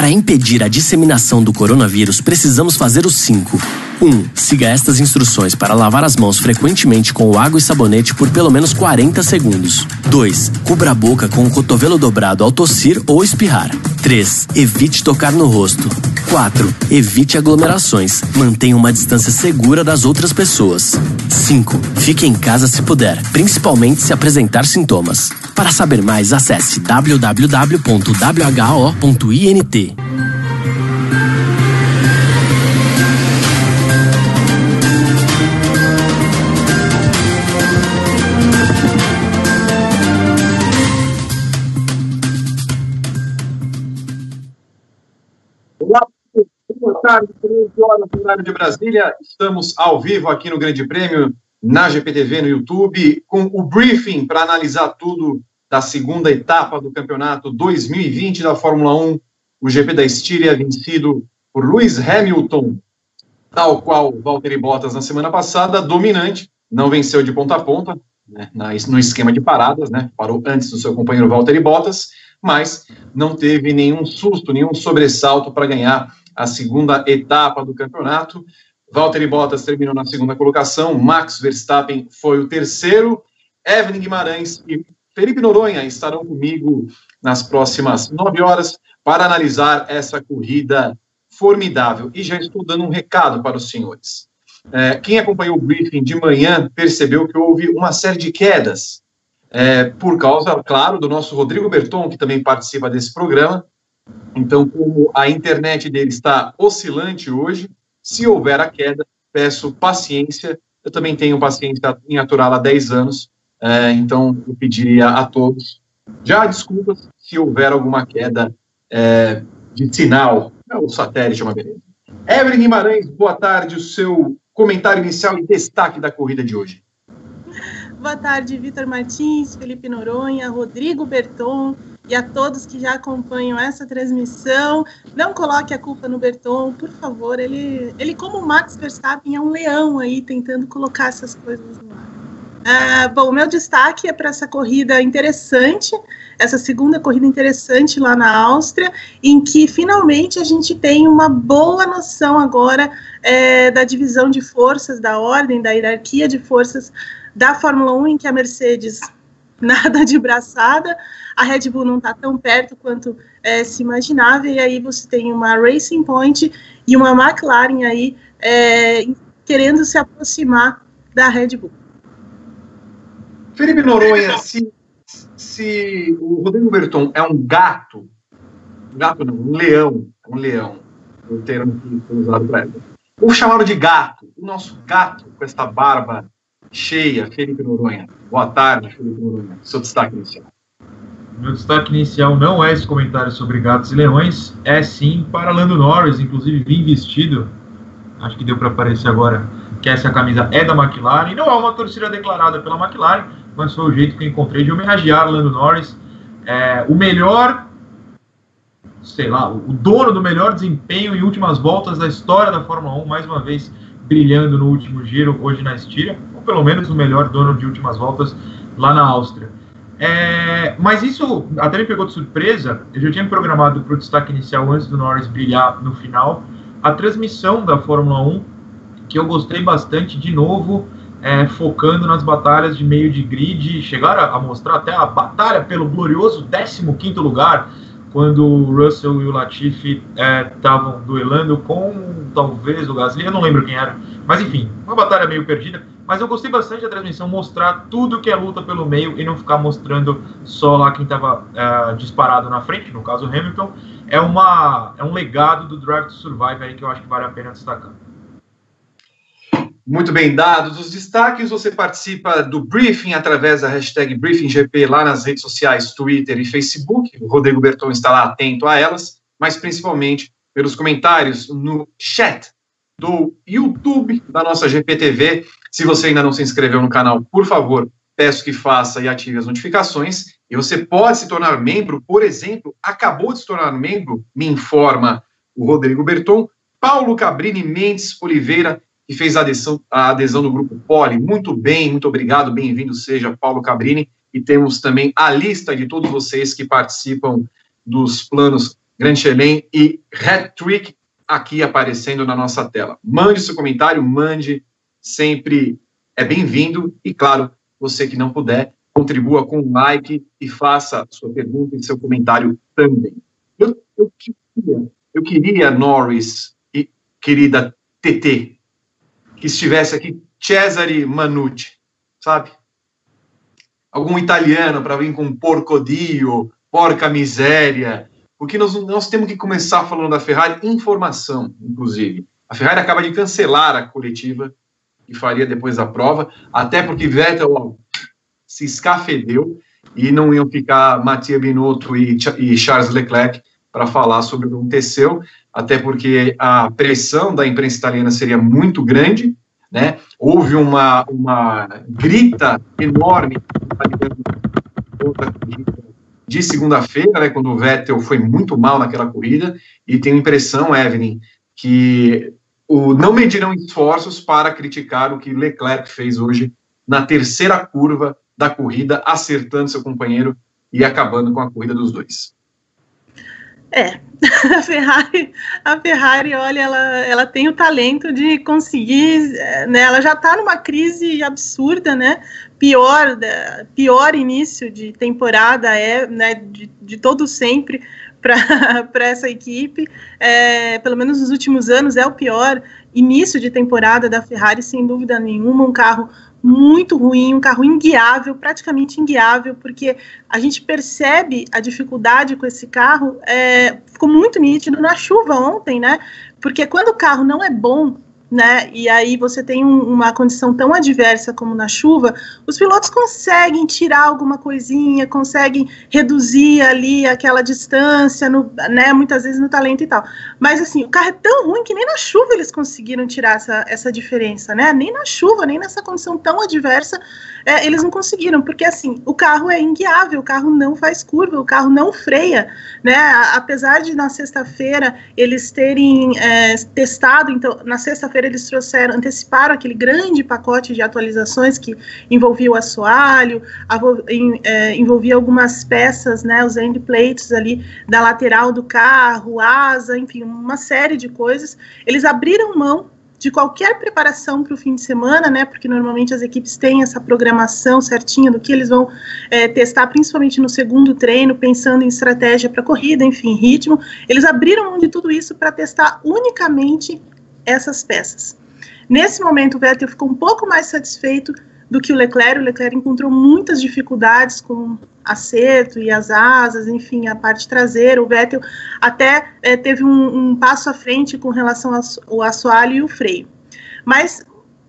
Para impedir a disseminação do coronavírus, precisamos fazer os cinco. 1. Um, siga estas instruções para lavar as mãos frequentemente com água e sabonete por pelo menos 40 segundos. 2. Cubra a boca com o cotovelo dobrado ao tossir ou espirrar. 3. Evite tocar no rosto. 4. Evite aglomerações. Mantenha uma distância segura das outras pessoas. 5. Fique em casa se puder, principalmente se apresentar sintomas. Para saber mais, acesse www.who.int. tarde, 13 horas horário de Brasília. Estamos ao vivo aqui no Grande Prêmio, na GPTV, no YouTube, com o briefing para analisar tudo da segunda etapa do campeonato 2020 da Fórmula 1, o GP da Estíria, vencido por Lewis Hamilton, tal qual Valtteri Bottas na semana passada, dominante, não venceu de ponta a ponta, né, no esquema de paradas, né, parou antes do seu companheiro Valtteri Bottas, mas não teve nenhum susto, nenhum sobressalto para ganhar a segunda etapa do campeonato. Valtteri Bottas terminou na segunda colocação, Max Verstappen foi o terceiro, Evelyn Guimarães e Felipe Noronha estarão comigo nas próximas nove horas para analisar essa corrida formidável. E já estou dando um recado para os senhores. É, quem acompanhou o briefing de manhã percebeu que houve uma série de quedas, é, por causa, claro, do nosso Rodrigo Berton, que também participa desse programa. Então, como a internet dele está oscilante hoje, se houver a queda, peço paciência. Eu também tenho paciência em aturá-la há 10 anos, é, então eu pediria a todos já desculpas se houver alguma queda é, de sinal. É, o satélite é uma beleza. Evelyn Guimarães, boa tarde. O seu comentário inicial e destaque da corrida de hoje. Boa tarde, Vitor Martins, Felipe Noronha, Rodrigo Berton e a todos que já acompanham essa transmissão. Não coloque a culpa no Berton, por favor. Ele, ele como o Max Verstappen, é um leão aí tentando colocar essas coisas no ar. Ah, bom, meu destaque é para essa corrida interessante, essa segunda corrida interessante lá na Áustria, em que finalmente a gente tem uma boa noção agora é, da divisão de forças, da ordem, da hierarquia de forças da Fórmula 1, em que a Mercedes nada de braçada, a Red Bull não está tão perto quanto é, se imaginava, e aí você tem uma Racing Point e uma McLaren aí é, querendo se aproximar da Red Bull. Felipe Noronha, se, se o Rodrigo Berton é um gato, gato não, um leão, um leão, o termo que foi usado para ele. Ou chamado de gato, o nosso gato com essa barba cheia, Felipe Noronha. Boa tarde, Felipe Noronha. Seu destaque inicial. Meu destaque inicial não é esse comentário sobre gatos e leões, é sim para Lando Norris, inclusive vim vestido, acho que deu para aparecer agora, que essa camisa é da McLaren, não é uma torcida declarada pela McLaren, mas foi o jeito que eu encontrei de homenagear Lando Norris, é, o melhor, sei lá, o dono do melhor desempenho em últimas voltas da história da Fórmula 1, mais uma vez brilhando no último giro, hoje na Estíria, ou pelo menos o melhor dono de últimas voltas lá na Áustria. É, mas isso até me pegou de surpresa, eu já tinha programado para o destaque inicial antes do Norris brilhar no final, a transmissão da Fórmula 1, que eu gostei bastante, de novo, é, focando nas batalhas de meio de grid, chegaram a mostrar até a batalha pelo glorioso 15º lugar, quando o Russell e o Latifi estavam é, duelando com talvez o Gasly, eu não lembro quem era, mas enfim, uma batalha meio perdida, mas eu gostei bastante da transmissão, mostrar tudo que é luta pelo meio e não ficar mostrando só lá quem estava é, disparado na frente, no caso Hamilton, é, uma, é um legado do Drive to Survive aí que eu acho que vale a pena destacar. Muito bem dados os destaques. Você participa do briefing através da hashtag BriefingGP lá nas redes sociais, Twitter e Facebook. O Rodrigo Berton está lá atento a elas, mas principalmente pelos comentários no chat do YouTube da nossa GPTV. Se você ainda não se inscreveu no canal, por favor, peço que faça e ative as notificações. E você pode se tornar membro, por exemplo, acabou de se tornar membro, me informa o Rodrigo Berton, Paulo Cabrini Mendes Oliveira que fez a adesão, a adesão do grupo Poli. Muito bem, muito obrigado, bem-vindo seja Paulo Cabrini. E temos também a lista de todos vocês que participam dos planos Grand Chelem e Hat-Trick aqui aparecendo na nossa tela. Mande seu comentário, mande, sempre é bem-vindo. E, claro, você que não puder, contribua com um like e faça sua pergunta e seu comentário também. Eu, eu, queria, eu queria, Norris e querida TT, que estivesse aqui Cesare Manucci, sabe? Algum italiano para vir com porcodio, porca miséria, porque nós, nós temos que começar falando da Ferrari, informação, inclusive. A Ferrari acaba de cancelar a coletiva que faria depois da prova, até porque Vettel se escafedeu e não iam ficar Mattia Binotto e, e Charles Leclerc para falar sobre o que aconteceu, até porque a pressão da imprensa italiana seria muito grande, né? Houve uma, uma grita enorme de segunda-feira, né, quando o Vettel foi muito mal naquela corrida, e tenho a impressão, Evelyn, que o, não medirão esforços para criticar o que Leclerc fez hoje na terceira curva da corrida, acertando seu companheiro e acabando com a corrida dos dois. É, a Ferrari, a Ferrari, olha, ela, ela tem o talento de conseguir, né, ela já está numa crise absurda, né, pior, pior início de temporada é, né, de, de todo sempre para essa equipe, é, pelo menos nos últimos anos, é o pior início de temporada da Ferrari, sem dúvida nenhuma, um carro muito ruim, um carro inguiável, praticamente inguiável, porque a gente percebe a dificuldade com esse carro, é, ficou muito nítido na chuva ontem, né? Porque quando o carro não é bom, né? E aí você tem um, uma condição tão adversa como na chuva, os pilotos conseguem tirar alguma coisinha, conseguem reduzir ali aquela distância, no, né? Muitas vezes no talento e tal. Mas assim, o carro é tão ruim que nem na chuva eles conseguiram tirar essa, essa diferença, né? Nem na chuva, nem nessa condição tão adversa é, eles não conseguiram, porque assim, o carro é inguiável, o carro não faz curva, o carro não freia, né? Apesar de na sexta-feira eles terem é, testado, então, na sexta-feira eles trouxeram, anteciparam aquele grande pacote de atualizações que envolvia o assoalho, é, envolvia algumas peças, né? Os end plates ali da lateral do carro, asa, enfim, uma série de coisas. Eles abriram mão de qualquer preparação para o fim de semana, né? Porque normalmente as equipes têm essa programação certinha do que eles vão é, testar, principalmente no segundo treino, pensando em estratégia para corrida, enfim, ritmo. Eles abriram mão de tudo isso para testar unicamente essas peças. Nesse momento, o Vettel ficou um pouco mais satisfeito do que o Leclerc. O Leclerc encontrou muitas dificuldades com acerto e as asas, enfim, a parte traseira. O Vettel até é, teve um, um, passo à frente com relação ao assoalho e o freio. Mas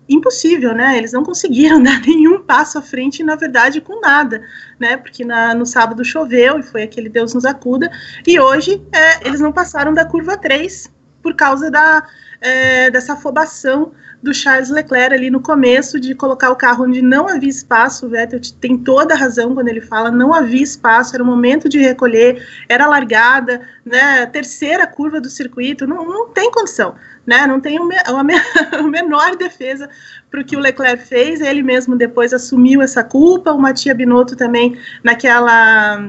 impossível, né? Eles não conseguiram dar nenhum passo à frente, na verdade, com nada, né? Porque na, no sábado choveu e foi aquele Deus nos acuda. E hoje é, eles não passaram da curva 3 por causa da, é, dessa afobação do Charles Leclerc ali no começo, de colocar o carro onde não havia espaço. O Vettel tem toda a razão quando ele fala não havia espaço, era o momento de recolher, era largada, né? Terceira curva do circuito, não, não tem condição, né? Não tem uma, uma menor defesa para o que o Leclerc fez. Ele mesmo depois assumiu essa culpa. O Matia Binotto também naquela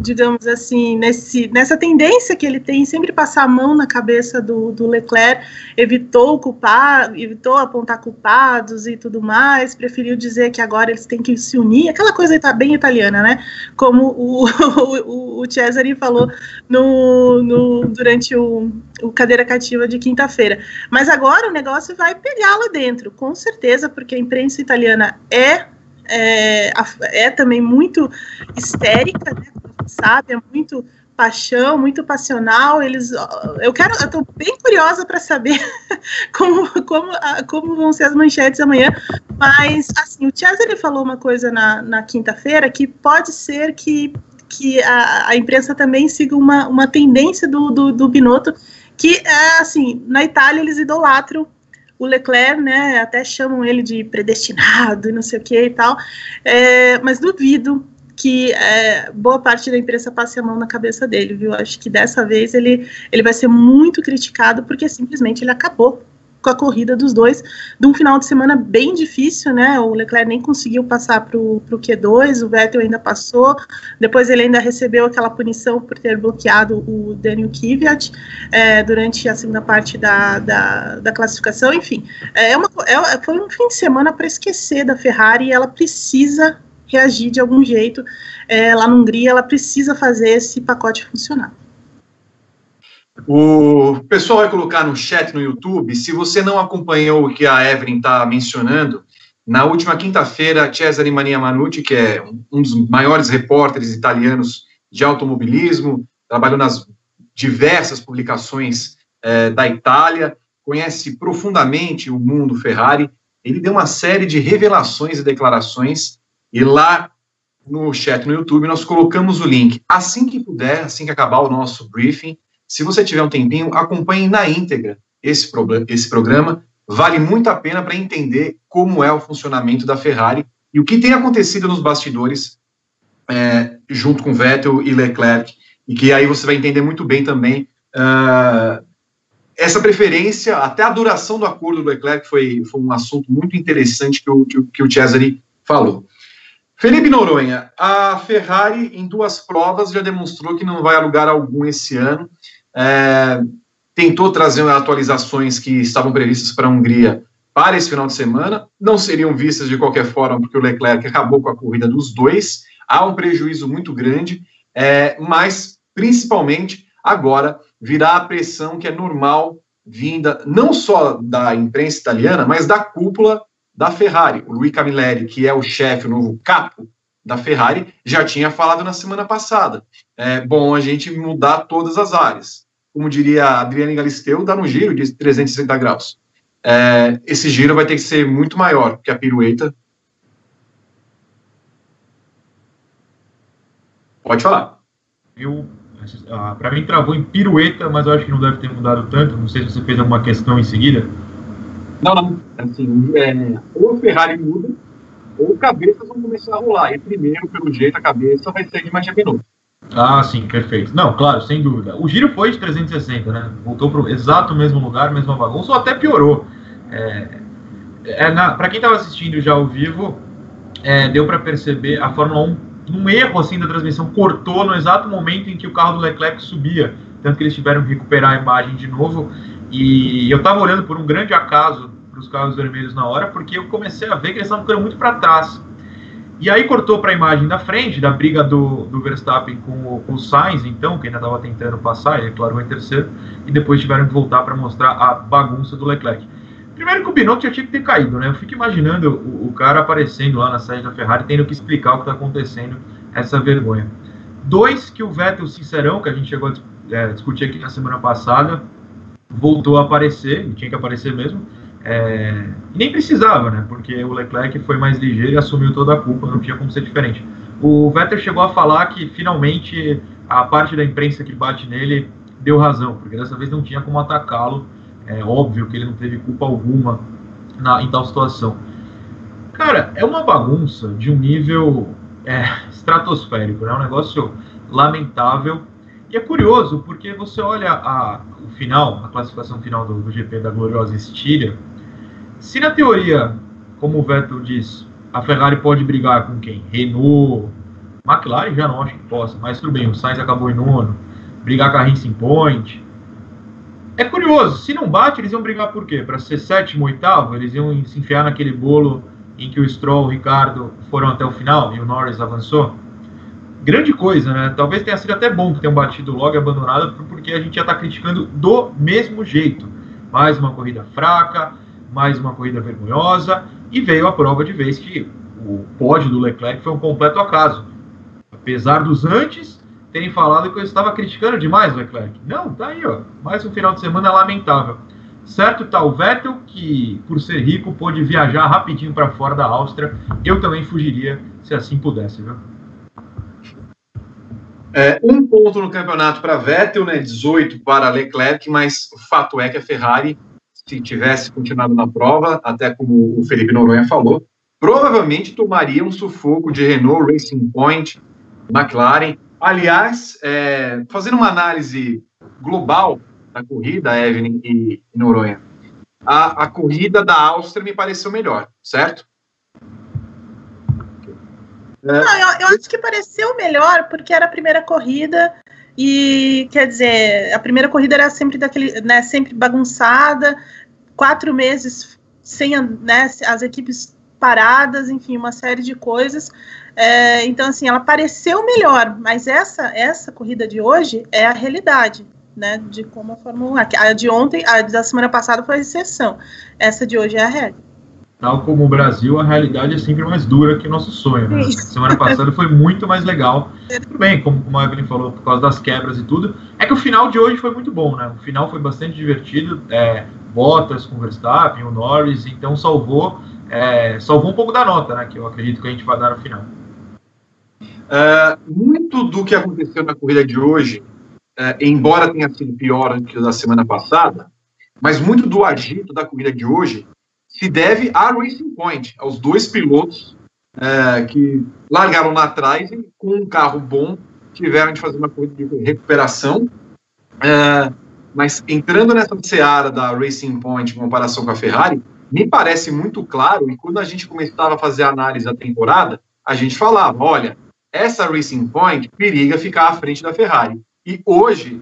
digamos assim, nesse, nessa tendência que ele tem sempre passar a mão na cabeça do, do Leclerc, evitou culpar, evitou apontar culpados e tudo mais, preferiu dizer que agora eles têm que se unir, aquela coisa tá bem italiana, né? Como o, o, o Cesare falou no, no, durante o, o cadeira cativa de quinta-feira. Mas agora o negócio vai pegar lá dentro, com certeza, porque a imprensa italiana é é, é também muito histérica, né? Sabe? É muito paixão, muito passional. Eles, eu quero, eu estou bem curiosa para saber como, como, como vão ser as manchetes amanhã. Mas assim, o Chaz ele falou uma coisa na, na quinta-feira que pode ser que, que a, a imprensa também siga uma, uma tendência do, do, do Binotto, que é assim, na Itália eles idolatram o Leclerc, né, até chamam ele de predestinado e não sei o que e tal, é, mas duvido que é, boa parte da imprensa passe a mão na cabeça dele, viu? Acho que dessa vez ele, ele vai ser muito criticado porque simplesmente ele acabou com a corrida dos dois, de um final de semana bem difícil, né? O Leclerc nem conseguiu passar para o Q2, o Vettel ainda passou, depois ele ainda recebeu aquela punição por ter bloqueado o Daniel Kvyat é, durante a segunda parte da, da, da classificação, enfim. É uma, é, foi um fim de semana para esquecer da Ferrari e ela precisa reagir de algum jeito. É, lá na Hungria, ela precisa fazer esse pacote funcionar. O pessoal vai colocar no chat no YouTube. Se você não acompanhou o que a Evelyn está mencionando, na última quinta-feira, Cesare Mania Manucci, que é um dos maiores repórteres italianos de automobilismo, trabalhou nas diversas publicações é, da Itália, conhece profundamente o mundo Ferrari. Ele deu uma série de revelações e declarações, e lá no chat no YouTube nós colocamos o link. Assim que puder, assim que acabar o nosso briefing, se você tiver um tempinho, acompanhe na íntegra esse, esse programa. Vale muito a pena para entender como é o funcionamento da Ferrari e o que tem acontecido nos bastidores é, junto com Vettel e Leclerc, e que aí você vai entender muito bem também uh, essa preferência, até a duração do acordo do Leclerc foi, foi um assunto muito interessante que o, que, que o Cesare falou. Felipe Noronha, a Ferrari em duas provas já demonstrou que não vai a lugar algum esse ano. É, tentou trazer atualizações que estavam previstas para a Hungria para esse final de semana, não seriam vistas de qualquer forma, porque o Leclerc acabou com a corrida dos dois, há um prejuízo muito grande, é, mas principalmente agora virá a pressão que é normal vinda não só da imprensa italiana, mas da cúpula da Ferrari. O Luiz Camilleri, que é o chefe, o novo capo da Ferrari, já tinha falado na semana passada. É bom a gente mudar todas as áreas como diria a Adriane Galisteu, dá um giro de 360 graus. É, esse giro vai ter que ser muito maior que a pirueta. Pode falar. Eu, ah, para mim travou em pirueta, mas eu acho que não deve ter mudado tanto. Não sei se você fez alguma questão em seguida. Não, não. Assim, é, ou Ferrari muda, ou cabeças vão começar a rolar. E primeiro, pelo jeito, a cabeça vai ser de mais minuto. Ah, sim, perfeito. Não, claro, sem dúvida. O giro foi de 360, né? Voltou para o exato mesmo lugar, mesma bagunça, ou até piorou. É, é para quem estava assistindo já ao vivo, é, deu para perceber a Fórmula 1, um erro assim da transmissão, cortou no exato momento em que o carro do Leclerc subia. Tanto que eles tiveram que recuperar a imagem de novo. E eu estava olhando por um grande acaso para os carros vermelhos na hora, porque eu comecei a ver que eles estavam ficando muito para trás. E aí cortou para a imagem da frente, da briga do, do Verstappen com o, com o Sainz, então, que ainda estava tentando passar, ele, claro, em terceiro, e depois tiveram que voltar para mostrar a bagunça do Leclerc. Primeiro que o Binotto já tinha que ter caído, né? Eu fico imaginando o, o cara aparecendo lá na sede da Ferrari, tendo que explicar o que está acontecendo, essa vergonha. Dois, que o Vettel Sincerão, que a gente chegou a é, discutir aqui na semana passada, voltou a aparecer, tinha que aparecer mesmo, é, nem precisava, né? Porque o Leclerc foi mais ligeiro e assumiu toda a culpa, não tinha como ser diferente. O Vettel chegou a falar que finalmente a parte da imprensa que bate nele deu razão, porque dessa vez não tinha como atacá-lo. É óbvio que ele não teve culpa alguma na, em tal situação. Cara, é uma bagunça de um nível é, estratosférico, né? Um negócio lamentável. E é curioso, porque você olha a, o final, a classificação final do, do GP da gloriosa Estíria, se na teoria, como o Vettel diz, a Ferrari pode brigar com quem? Renault, McLaren já não acho que possa, mas tudo bem, o Sainz acabou em nono, brigar com a Racing Point. É curioso, se não bate, eles iam brigar por quê? Para ser sétimo, oitavo? Eles iam se enfiar naquele bolo em que o Stroll, o Ricardo foram até o final e o Norris avançou? Grande coisa, né? Talvez tenha sido até bom que tenham batido logo e abandonado, porque a gente já está criticando do mesmo jeito. Mais uma corrida fraca, mais uma corrida vergonhosa, e veio a prova de vez que o pódio do Leclerc foi um completo acaso. Apesar dos antes terem falado que eu estava criticando demais o Leclerc. Não, tá aí, ó. Mais um final de semana lamentável. Certo tá o Vettel, que por ser rico pôde viajar rapidinho para fora da Áustria. Eu também fugiria se assim pudesse, viu? É, um ponto no campeonato para Vettel, né, 18 para Leclerc, mas o fato é que a Ferrari se tivesse continuado na prova, até como o Felipe Noronha falou, provavelmente tomaria um sufoco de Renault, Racing Point, McLaren. Aliás, é, fazendo uma análise global da corrida, Evelyn e, Noronha, a, a corrida da Áustria me pareceu melhor, certo? Não, eu, eu, acho que pareceu melhor porque era a primeira corrida e quer dizer a primeira corrida era sempre daquele, né, sempre bagunçada, quatro meses sem né, as equipes paradas, enfim, uma série de coisas. É, então assim, ela pareceu melhor, mas essa essa corrida de hoje é a realidade. Né, de como a Fórmula 1 A de ontem, a da semana passada foi a exceção. Essa de hoje é a regra tal como o Brasil, a realidade é sempre mais dura que o nosso sonho. Né? Semana passada foi muito mais legal. Tudo bem, como, como a Evelyn falou, por causa das quebras e tudo. É que o final de hoje foi muito bom, né? O final foi bastante divertido. É, Bottas com o Verstappen, o Norris, então salvou, é, salvou um pouco da nota, né? Que eu acredito que a gente vai dar no final. É, muito do que aconteceu na corrida de hoje, é, embora tenha sido pior do que da semana passada, mas muito do agito da corrida de hoje se deve à Racing Point, aos dois pilotos é, que largaram lá atrás e com um carro bom tiveram de fazer uma corrida de recuperação. É, mas entrando nessa seara da Racing Point em comparação com a Ferrari, me parece muito claro, e quando a gente começava a fazer a análise da temporada, a gente falava, olha, essa Racing Point periga ficar à frente da Ferrari. E hoje,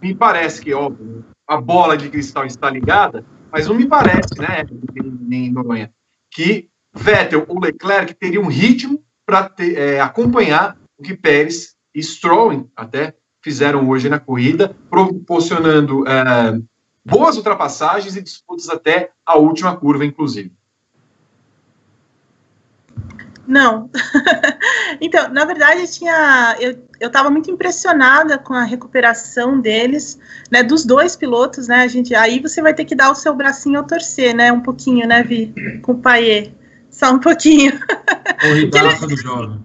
me parece que, óbvio, a bola de cristal está ligada, mas não me parece, né, nem Noronha, que Vettel ou Leclerc teriam um ritmo para é, acompanhar o que Pérez e Stroll até fizeram hoje na corrida, proporcionando é, boas ultrapassagens e disputas até a última curva, inclusive. Não. então, na verdade, tinha, eu estava muito impressionada com a recuperação deles, né, dos dois pilotos, né, a gente, aí você vai ter que dar o seu bracinho ao torcer, né, um pouquinho, né, Vi, com o Paiê, só um pouquinho. Corridaça do jovem.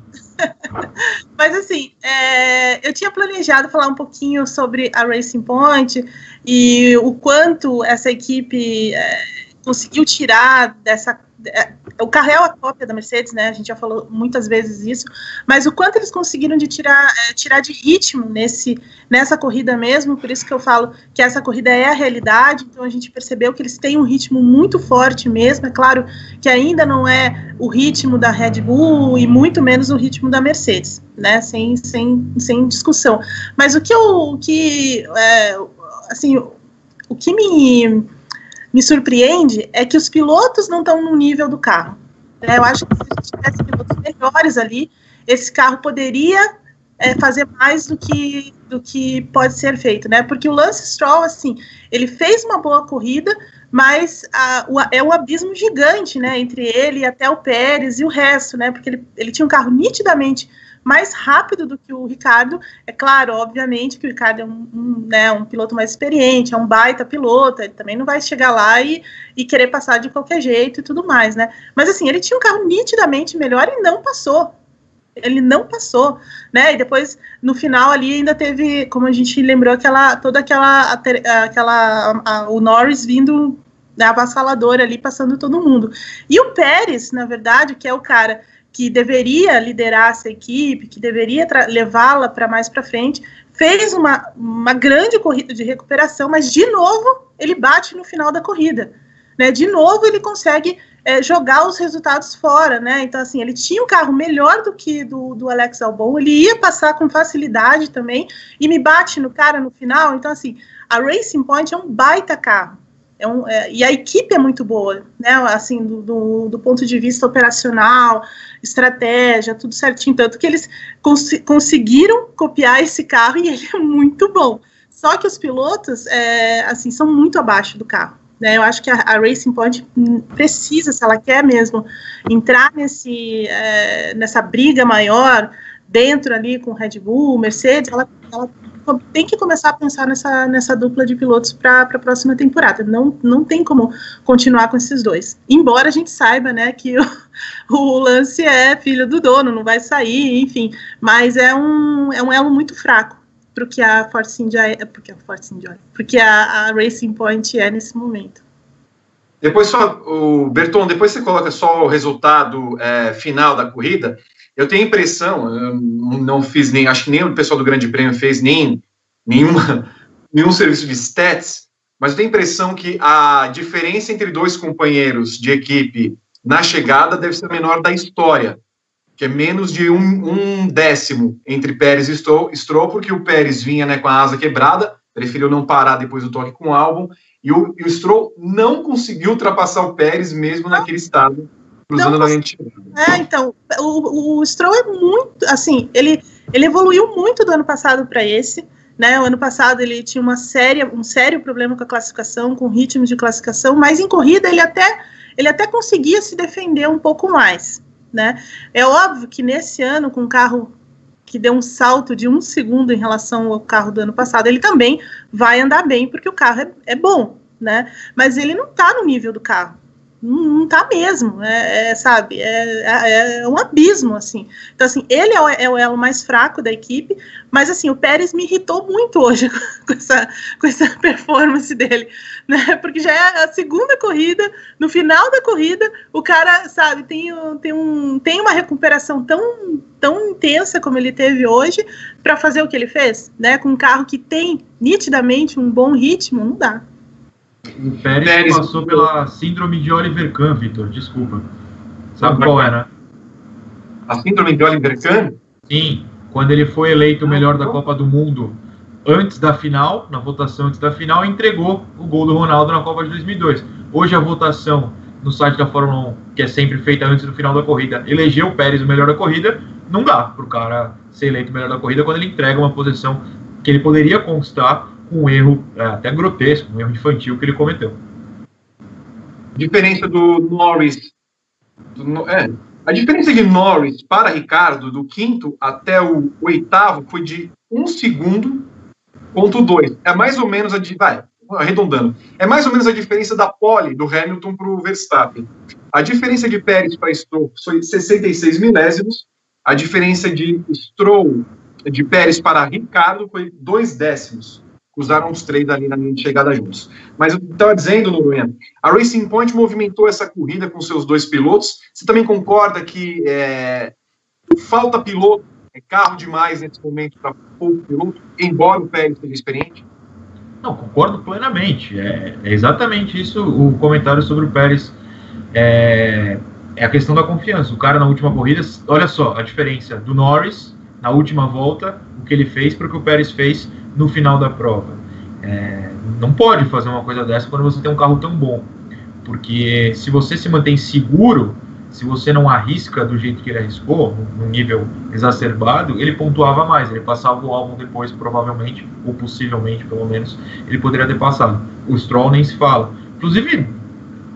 Mas assim, é, eu tinha planejado falar um pouquinho sobre a Racing Point e o quanto essa equipe é, conseguiu tirar dessa é, o carro é a cópia da Mercedes, né? A gente já falou muitas vezes isso, mas o quanto eles conseguiram de tirar, é, tirar de ritmo nesse, nessa corrida mesmo, por isso que eu falo que essa corrida é a realidade, então a gente percebeu que eles têm um ritmo muito forte mesmo, é claro que ainda não é o ritmo da Red Bull e muito menos o ritmo da Mercedes, né? Sem, sem, sem discussão. Mas o que eu, o que, é, assim, o que me me surpreende é que os pilotos não estão no nível do carro. Né? Eu acho que se a gente tivesse pilotos melhores ali, esse carro poderia é, fazer mais do que, do que pode ser feito, né? Porque o Lance Stroll, assim, ele fez uma boa corrida, mas a, o, é um abismo gigante, né? Entre ele e até o Pérez e o resto, né? Porque ele, ele tinha um carro nitidamente mais rápido do que o Ricardo. É claro, obviamente, que o Ricardo é um, um, né, um piloto mais experiente, é um baita piloto, ele também não vai chegar lá e, e querer passar de qualquer jeito e tudo mais, né? Mas assim, ele tinha um carro nitidamente melhor e não passou. Ele não passou, né? E depois, no final ali, ainda teve, como a gente lembrou, aquela, toda aquela, aquela a, a, o Norris vindo né, avassalador ali, passando todo mundo. E o Pérez, na verdade, que é o cara que deveria liderar essa equipe, que deveria levá-la para mais para frente, fez uma, uma grande corrida de recuperação, mas de novo ele bate no final da corrida. Né? De novo ele consegue é, jogar os resultados fora, né? Então, assim, ele tinha um carro melhor do que do, do Alex Albon, ele ia passar com facilidade também, e me bate no cara no final. Então, assim, a Racing Point é um baita carro. É um, é, e a equipe é muito boa, né? Assim, do, do, do, ponto de vista operacional, estratégia, tudo certinho. Tanto que eles cons conseguiram copiar esse carro e ele é muito bom. Só que os pilotos, é, assim, são muito abaixo do carro. Né? Eu acho que a, a, Racing Point precisa, se ela quer mesmo entrar nesse, é, nessa briga maior dentro ali com Red Bull, Mercedes, ela, ela tem que começar a pensar nessa, nessa dupla de pilotos para a próxima temporada. Não, não tem como continuar com esses dois. Embora a gente saiba, né, que o, o Lance é filho do dono, não vai sair, enfim. Mas é um, é um elo muito fraco para o que a Force India é, porque a Force India, porque a, a Racing Point é nesse momento. Depois só, o Berton, depois você coloca só o resultado é, final da corrida. Eu tenho a impressão, eu não fiz nem, acho que nem o pessoal do Grande Prêmio fez nem nenhuma, nenhum serviço de stats, mas eu tenho a impressão que a diferença entre dois companheiros de equipe na chegada deve ser a menor da história, que é menos de um, um décimo entre Pérez e Stroll, Stroll, porque o Pérez vinha né, com a asa quebrada, preferiu não parar depois do toque com o álbum, e o, e o Stroll não conseguiu ultrapassar o Pérez mesmo naquele estado, cruzando Não. É, então, o, o Stroll é muito, assim, ele, ele evoluiu muito do ano passado para esse, né? O ano passado ele tinha uma séria, um sério problema com a classificação, com o ritmo de classificação, mas em corrida ele até, ele até conseguia se defender um pouco mais, né? É óbvio que nesse ano, com o carro que deu um salto de um segundo em relação ao carro do ano passado, ele também vai andar bem, porque o carro é, é bom, né? Mas ele não está no nível do carro não, tá mesmo, é, é sabe, é, é, é, um abismo, assim. Então, assim, ele é o, é o, elo mais fraco da equipe, mas, assim, o Pérez me irritou muito hoje com essa, com essa performance dele, né, porque já é a segunda corrida, no final da corrida, o cara, sabe, tem, tem, um, tem uma recuperação tão, tão intensa como ele teve hoje, para fazer o que ele fez, né, com um carro que tem, nitidamente, um bom ritmo, não dá. O Pérez, Pérez passou pela síndrome de Oliver Kahn, Vitor, desculpa. Sabe qual é, né? A síndrome de Oliver Kahn? Sim, quando ele foi eleito o melhor da Copa do Mundo antes da final, na votação antes da final, entregou o gol do Ronaldo na Copa de 2002. Hoje a votação no site da Fórmula 1, que é sempre feita antes do final da corrida, elegeu o Pérez o melhor da corrida, não dá para o cara ser eleito o melhor da corrida quando ele entrega uma posição que ele poderia conquistar um erro é, até grotesco, um erro infantil que ele cometeu. Diferença do Norris. Do, é, a diferença de Norris para Ricardo, do quinto até o oitavo, foi de um segundo ponto dois. É mais ou menos a de. Vai, arredondando. É mais ou menos a diferença da pole do Hamilton para o Verstappen. A diferença de Pérez para Stroll foi 66 milésimos. A diferença de Stroll, de Pérez para Ricardo, foi dois décimos cruzaram os três ali na linha de chegada juntos. Mas eu estava dizendo, Noronha, a Racing Point movimentou essa corrida com seus dois pilotos. Você também concorda que é, falta piloto, é carro demais nesse momento para pouco piloto, embora o Pérez seja experiente? Não, concordo plenamente. É, é, exatamente isso o comentário sobre o Pérez. É, é a questão da confiança. O cara na última corrida, olha só a diferença do Norris na última volta, o que ele fez para o que o Pérez fez no final da prova. É, não pode fazer uma coisa dessa quando você tem um carro tão bom, porque se você se mantém seguro, se você não arrisca do jeito que ele arriscou, num nível exacerbado, ele pontuava mais, ele passava o álbum depois, provavelmente, ou possivelmente, pelo menos, ele poderia ter passado. O Stroll nem se fala. Inclusive,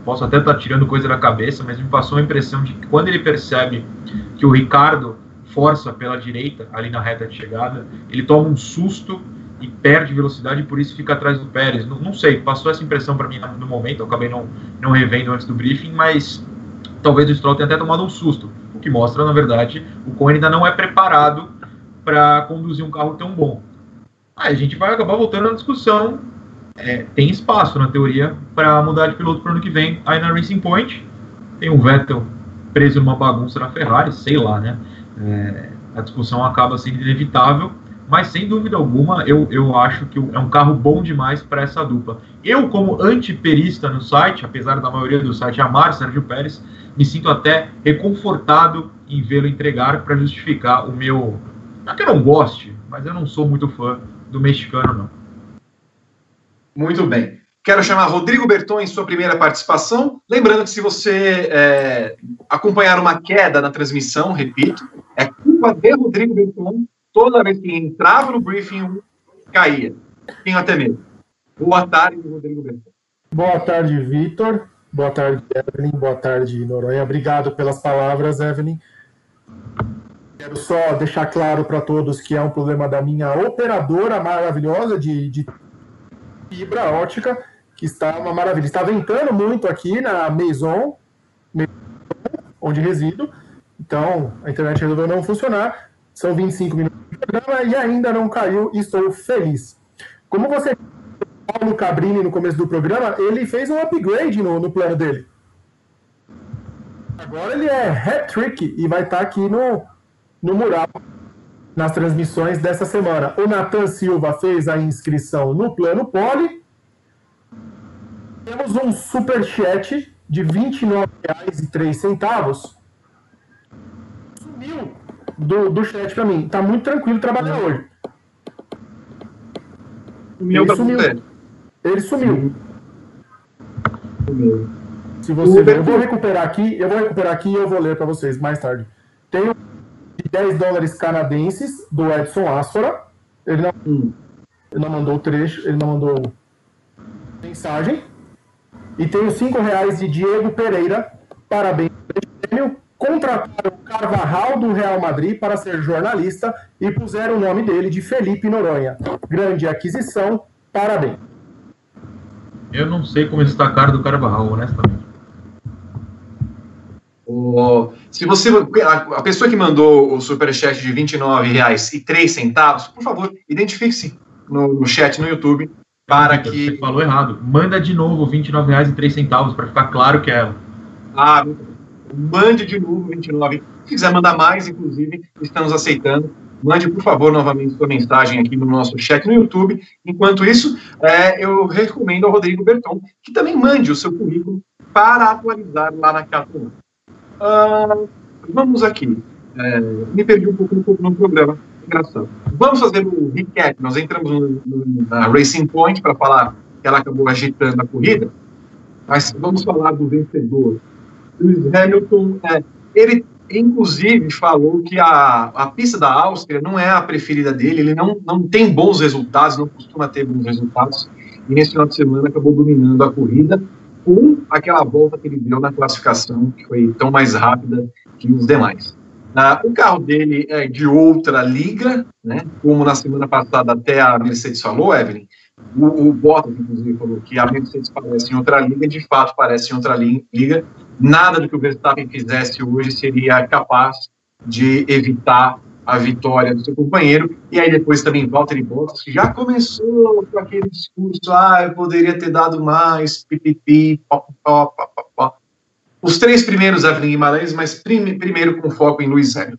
posso até estar tirando coisa da cabeça, mas me passou a impressão de que quando ele percebe que o Ricardo força pela direita, ali na reta de chegada, ele toma um susto e perde velocidade e por isso fica atrás do Pérez. Não, não sei, passou essa impressão para mim no momento, eu acabei não, não revendo antes do briefing, mas talvez o Stroll tenha até tomado um susto, o que mostra, na verdade, o Cohen ainda não é preparado para conduzir um carro tão bom. Aí a gente vai acabar voltando à discussão. É, tem espaço, na teoria, para mudar de piloto para o ano que vem. Aí na Racing Point tem o Vettel preso numa bagunça na Ferrari, sei lá, né? É, a discussão acaba sendo inevitável mas sem dúvida alguma eu, eu acho que é um carro bom demais para essa dupla. Eu, como antiperista no site, apesar da maioria do site amar Sérgio Pérez, me sinto até reconfortado em vê-lo entregar para justificar o meu. Não que eu não goste, mas eu não sou muito fã do mexicano, não. Muito bem. Quero chamar Rodrigo Berton em sua primeira participação. Lembrando que se você é, acompanhar uma queda na transmissão, repito, é culpa de Rodrigo Berton toda vez que entrava no briefing, caía. Tinha até medo. Boa tarde, Rodrigo Berton. Boa tarde, Vitor. Boa tarde, Evelyn. Boa tarde, Noronha. Obrigado pelas palavras, Evelyn. Quero só deixar claro para todos que é um problema da minha operadora maravilhosa de, de fibra ótica, que está uma maravilha. Está ventando muito aqui na Maison, onde resido. Então, a internet resolveu não funcionar. São 25 minutos de programa e ainda não caiu e estou feliz. Como você Paulo Cabrini no começo do programa, ele fez um upgrade no, no plano dele. Agora ele é hat-trick e vai estar aqui no, no mural nas transmissões dessa semana. O Nathan Silva fez a inscrição no plano Poli. temos um superchat de R$ 29,03. Do, do chat para mim. Tá muito tranquilo trabalhar hoje. Sumiu Ele sumiu. Ele sumiu. Se você ver, eu vou recuperar aqui, eu vou recuperar aqui e eu vou ler para vocês mais tarde. Tem um de 10 dólares canadenses do Edson Asfora. Ele não, Hum. ele não mandou o trecho, ele não mandou mensagem. E tem os 5 reais de Diego Pereira. Parabéns. Contrataram o Carvajal do Real Madrid para ser jornalista e puseram o nome dele de Felipe Noronha. Grande aquisição. Parabéns. Eu não sei como está a cara do Carvajal, honestamente. O- se você, a, a pessoa que mandou o superchat de R$ 29,03, por favor, identifique-se no, no chat no YouTube para Você que. falou errado. Manda de novo R$ 29,03 para ficar claro que é ela. Ah, mande de novo 29. Se quiser mandar mais, inclusive, estamos aceitando. Mande, por favor, novamente sua mensagem aqui no nosso chat no YouTube. Enquanto isso, é, eu recomendo ao Rodrigo Berton que também mande o seu currículo para atualizar lá na Cato. Ah, vamos aqui. É, me perdi um pouco no, no programa. Engraçado. Vamos fazer o recap. Nós entramos no, no, na Racing Point para falar que ela acabou agitando a corrida. Mas vamos falar do vencedor. Hamilton, é, ele inclusive falou que a, a pista da Áustria não é a preferida dele, ele não, não tem bons resultados, não costuma ter bons resultados, e nesse final de semana acabou dominando a corrida com aquela volta que ele deu na classificação, que foi tão mais rápida que os demais. Ah, o carro dele é de outra liga, né, como na semana passada até a Mercedes falou, Evelyn, o, o Bottas, inclusive, falou que a Mercedes parece em outra liga, de fato parece em outra li- liga. Nada do que o Verstappen fizesse hoje seria capaz de evitar a vitória do seu companheiro. E aí depois também Valtteri Bottas, que já começou com aquele discurso, ah, eu poderia ter dado mais, pipipi. Os três primeiros, Evelyn Guimarães, mas prime- primeiro com foco em Lewis Hamilton.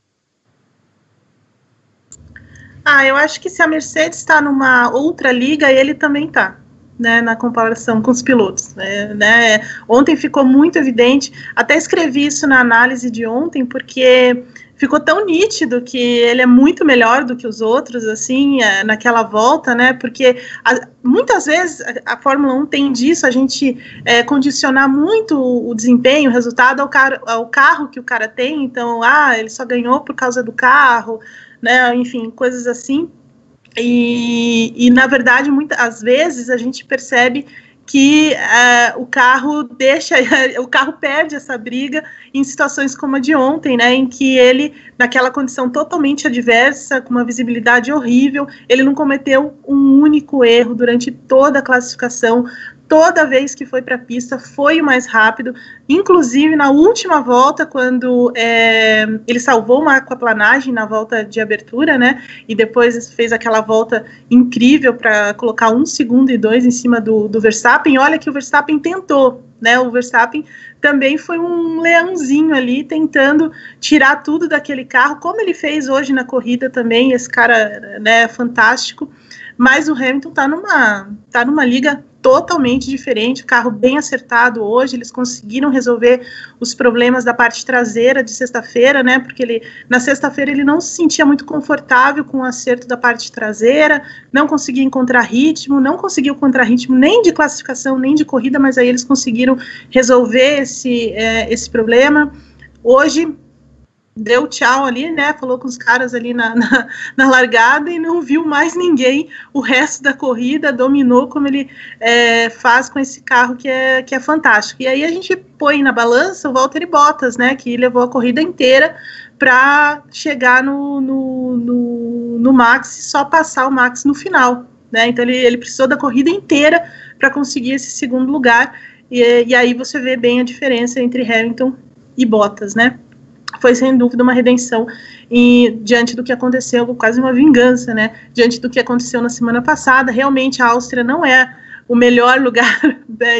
Ah, eu acho que se a Mercedes está numa outra liga, ele também está. Né, na comparação com os pilotos. Né, né. Ontem ficou muito evidente, até escrevi isso na análise de ontem, porque ficou tão nítido que ele é muito melhor do que os outros, assim, é, naquela volta, né? Porque a, muitas vezes a, a, Fórmula 1 tem disso, a gente é, condicionar muito o, o desempenho, o resultado ao, car ao carro que o cara tem, então, ah, ele só ganhou por causa do carro, né? Enfim, coisas assim. E, e, na verdade, muitas vezes a gente percebe que uh, o carro deixa, o carro perde essa briga em situações como a de ontem, né, em que ele, naquela condição totalmente adversa, com uma visibilidade horrível, ele não cometeu um único erro durante toda a classificação, toda vez que foi para a pista foi o mais rápido, inclusive na última volta, quando é, ele salvou uma aquaplanagem na volta de abertura, né? E depois fez aquela volta incrível para colocar um segundo e dois em cima do, do Verstappen. Olha que o Verstappen tentou, né? O Verstappen também foi um leãozinho ali tentando tirar tudo daquele carro, como ele fez hoje na corrida também. Esse cara, né? Fantástico. Mas o Hamilton tá numa, tá numa liga totalmente diferente, carro bem acertado hoje, eles conseguiram resolver os problemas da parte traseira de sexta-feira, né, porque ele, na sexta-feira ele não se sentia muito confortável com o acerto da parte traseira, não conseguia encontrar ritmo, não conseguiu encontrar ritmo nem de classificação, nem de corrida, mas aí eles conseguiram resolver esse, é, esse problema. Hoje, deu tchau ali, né? Falou com os caras ali na, na, na, largada e não viu mais ninguém o resto da corrida, dominou como ele é, faz com esse carro que é, que é fantástico. E aí a gente põe na balança o Valtteri Bottas, né? Que levou a corrida inteira para chegar no, no, no, no Max e só passar o Max no final. Né? Então ele, ele precisou da corrida inteira para conseguir esse segundo lugar. E, e aí você vê bem a diferença entre Hamilton e Bottas, né? Foi sem dúvida uma redenção e diante do que aconteceu, quase uma vingança, né? Diante do que aconteceu na semana passada, realmente a Áustria não é o melhor lugar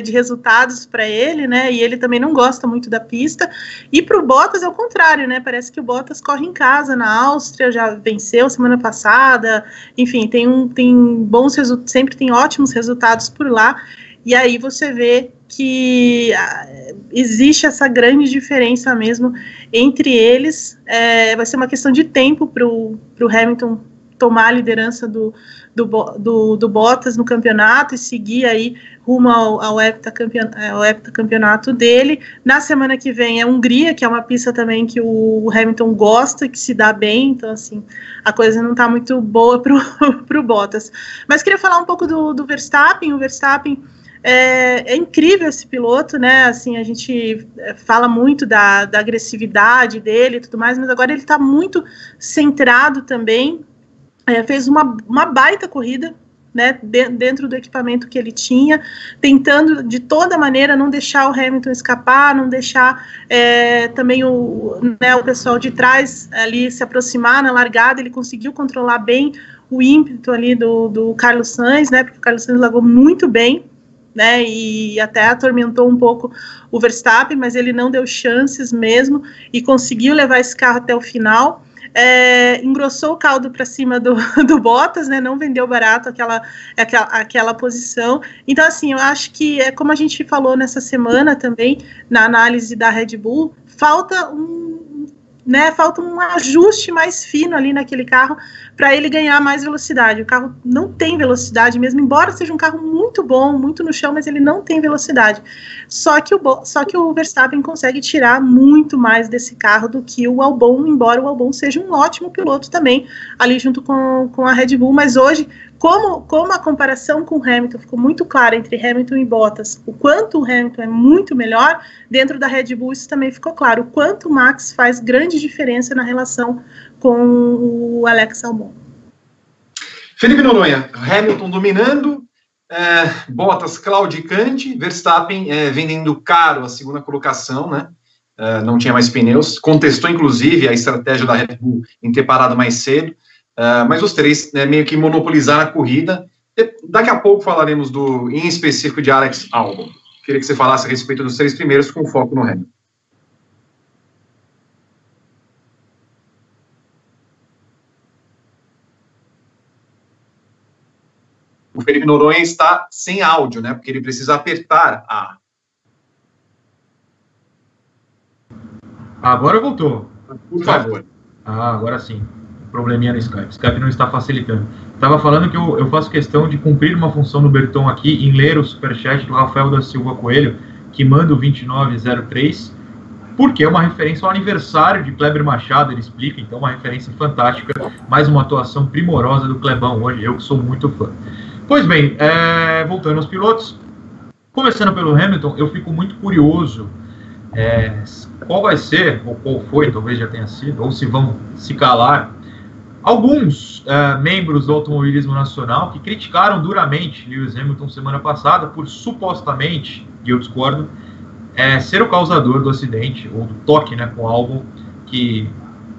de resultados para ele, né? E ele também não gosta muito da pista. E para o Bottas é o contrário, né? Parece que o Bottas corre em casa na Áustria, já venceu semana passada, enfim, tem um tem bons resultados, sempre tem ótimos resultados por lá. E aí você vê que ah, existe essa grande diferença mesmo entre eles. É, vai ser uma questão de tempo para o Hamilton tomar a liderança do, do, do, do, Bottas no campeonato e seguir aí rumo ao, ao, heptacampeonato, heptacampeonato dele. Na semana que vem é Hungria, que é uma pista também que o Hamilton gosta, que se dá bem, então assim, a coisa não está muito boa para o Bottas. Mas queria falar um pouco do, do Verstappen, o Verstappen é, é, incrível esse piloto, né? Assim, a gente é, fala muito da, da agressividade dele e tudo mais, mas agora ele está muito centrado também. É, fez uma, uma baita corrida, né? De, dentro do equipamento que ele tinha, tentando de toda maneira não deixar o Hamilton escapar, não deixar é, também o, né, o pessoal de trás ali se aproximar na largada. Ele conseguiu controlar bem o ímpeto ali do, do Carlos Sainz, né? Porque o Carlos Sainz largou muito bem né, e até atormentou um pouco o Verstappen, mas ele não deu chances mesmo e conseguiu levar esse carro até o final. É, engrossou o caldo para cima do, do Bottas, né? Não vendeu barato aquela, aquela, aquela posição. Então, assim, eu acho que é como a gente falou nessa semana também, na análise da Red Bull, falta um, né, falta um ajuste mais fino ali naquele carro para ele ganhar mais velocidade. O carro não tem velocidade mesmo, embora seja um carro muito bom, muito no chão, mas ele não tem velocidade. Só que o, só que o Verstappen consegue tirar muito mais desse carro do que o Albon, embora o Albon seja um ótimo piloto também, ali junto com, com a Red Bull, mas hoje como, como a comparação com Hamilton ficou muito clara entre Hamilton e Bottas, o quanto o Hamilton é muito melhor, dentro da Red Bull isso também ficou claro, o quanto o Max faz grande diferença na relação com o Alex Albon. Felipe Noronha, Hamilton dominando, é, Bottas claudicante, Verstappen é, vendendo caro a segunda colocação, né? É, não tinha mais pneus, contestou inclusive a estratégia da Red Bull em ter parado mais cedo. Uh, mas os três né, meio que monopolizaram a corrida. Daqui a pouco falaremos do, em específico de Alex Albon. Queria que você falasse a respeito dos três primeiros com foco no Hamilton. O Felipe Noronha está sem áudio, né? Porque ele precisa apertar a. Agora voltou. Por favor. Ah, agora sim probleminha no Skype. O Skype não está facilitando. Estava falando que eu, eu, faço questão de cumprir uma função no Berton aqui em ler o superchat do Rafael da Silva Coelho, que manda o 2903, porque é uma referência ao aniversário de Kleber Machado, ele explica, então uma referência fantástica, mais uma atuação primorosa do Clebão hoje, eu que sou muito fã. Pois bem, é, voltando aos pilotos, começando pelo Hamilton, eu fico muito curioso é, qual vai ser, ou qual foi, talvez já tenha sido, ou se vão se calar Alguns uh, membros do automobilismo nacional que criticaram duramente Lewis Hamilton semana passada por supostamente, e eu discordo, é, ser o causador do acidente, ou do toque né, com o álbum que,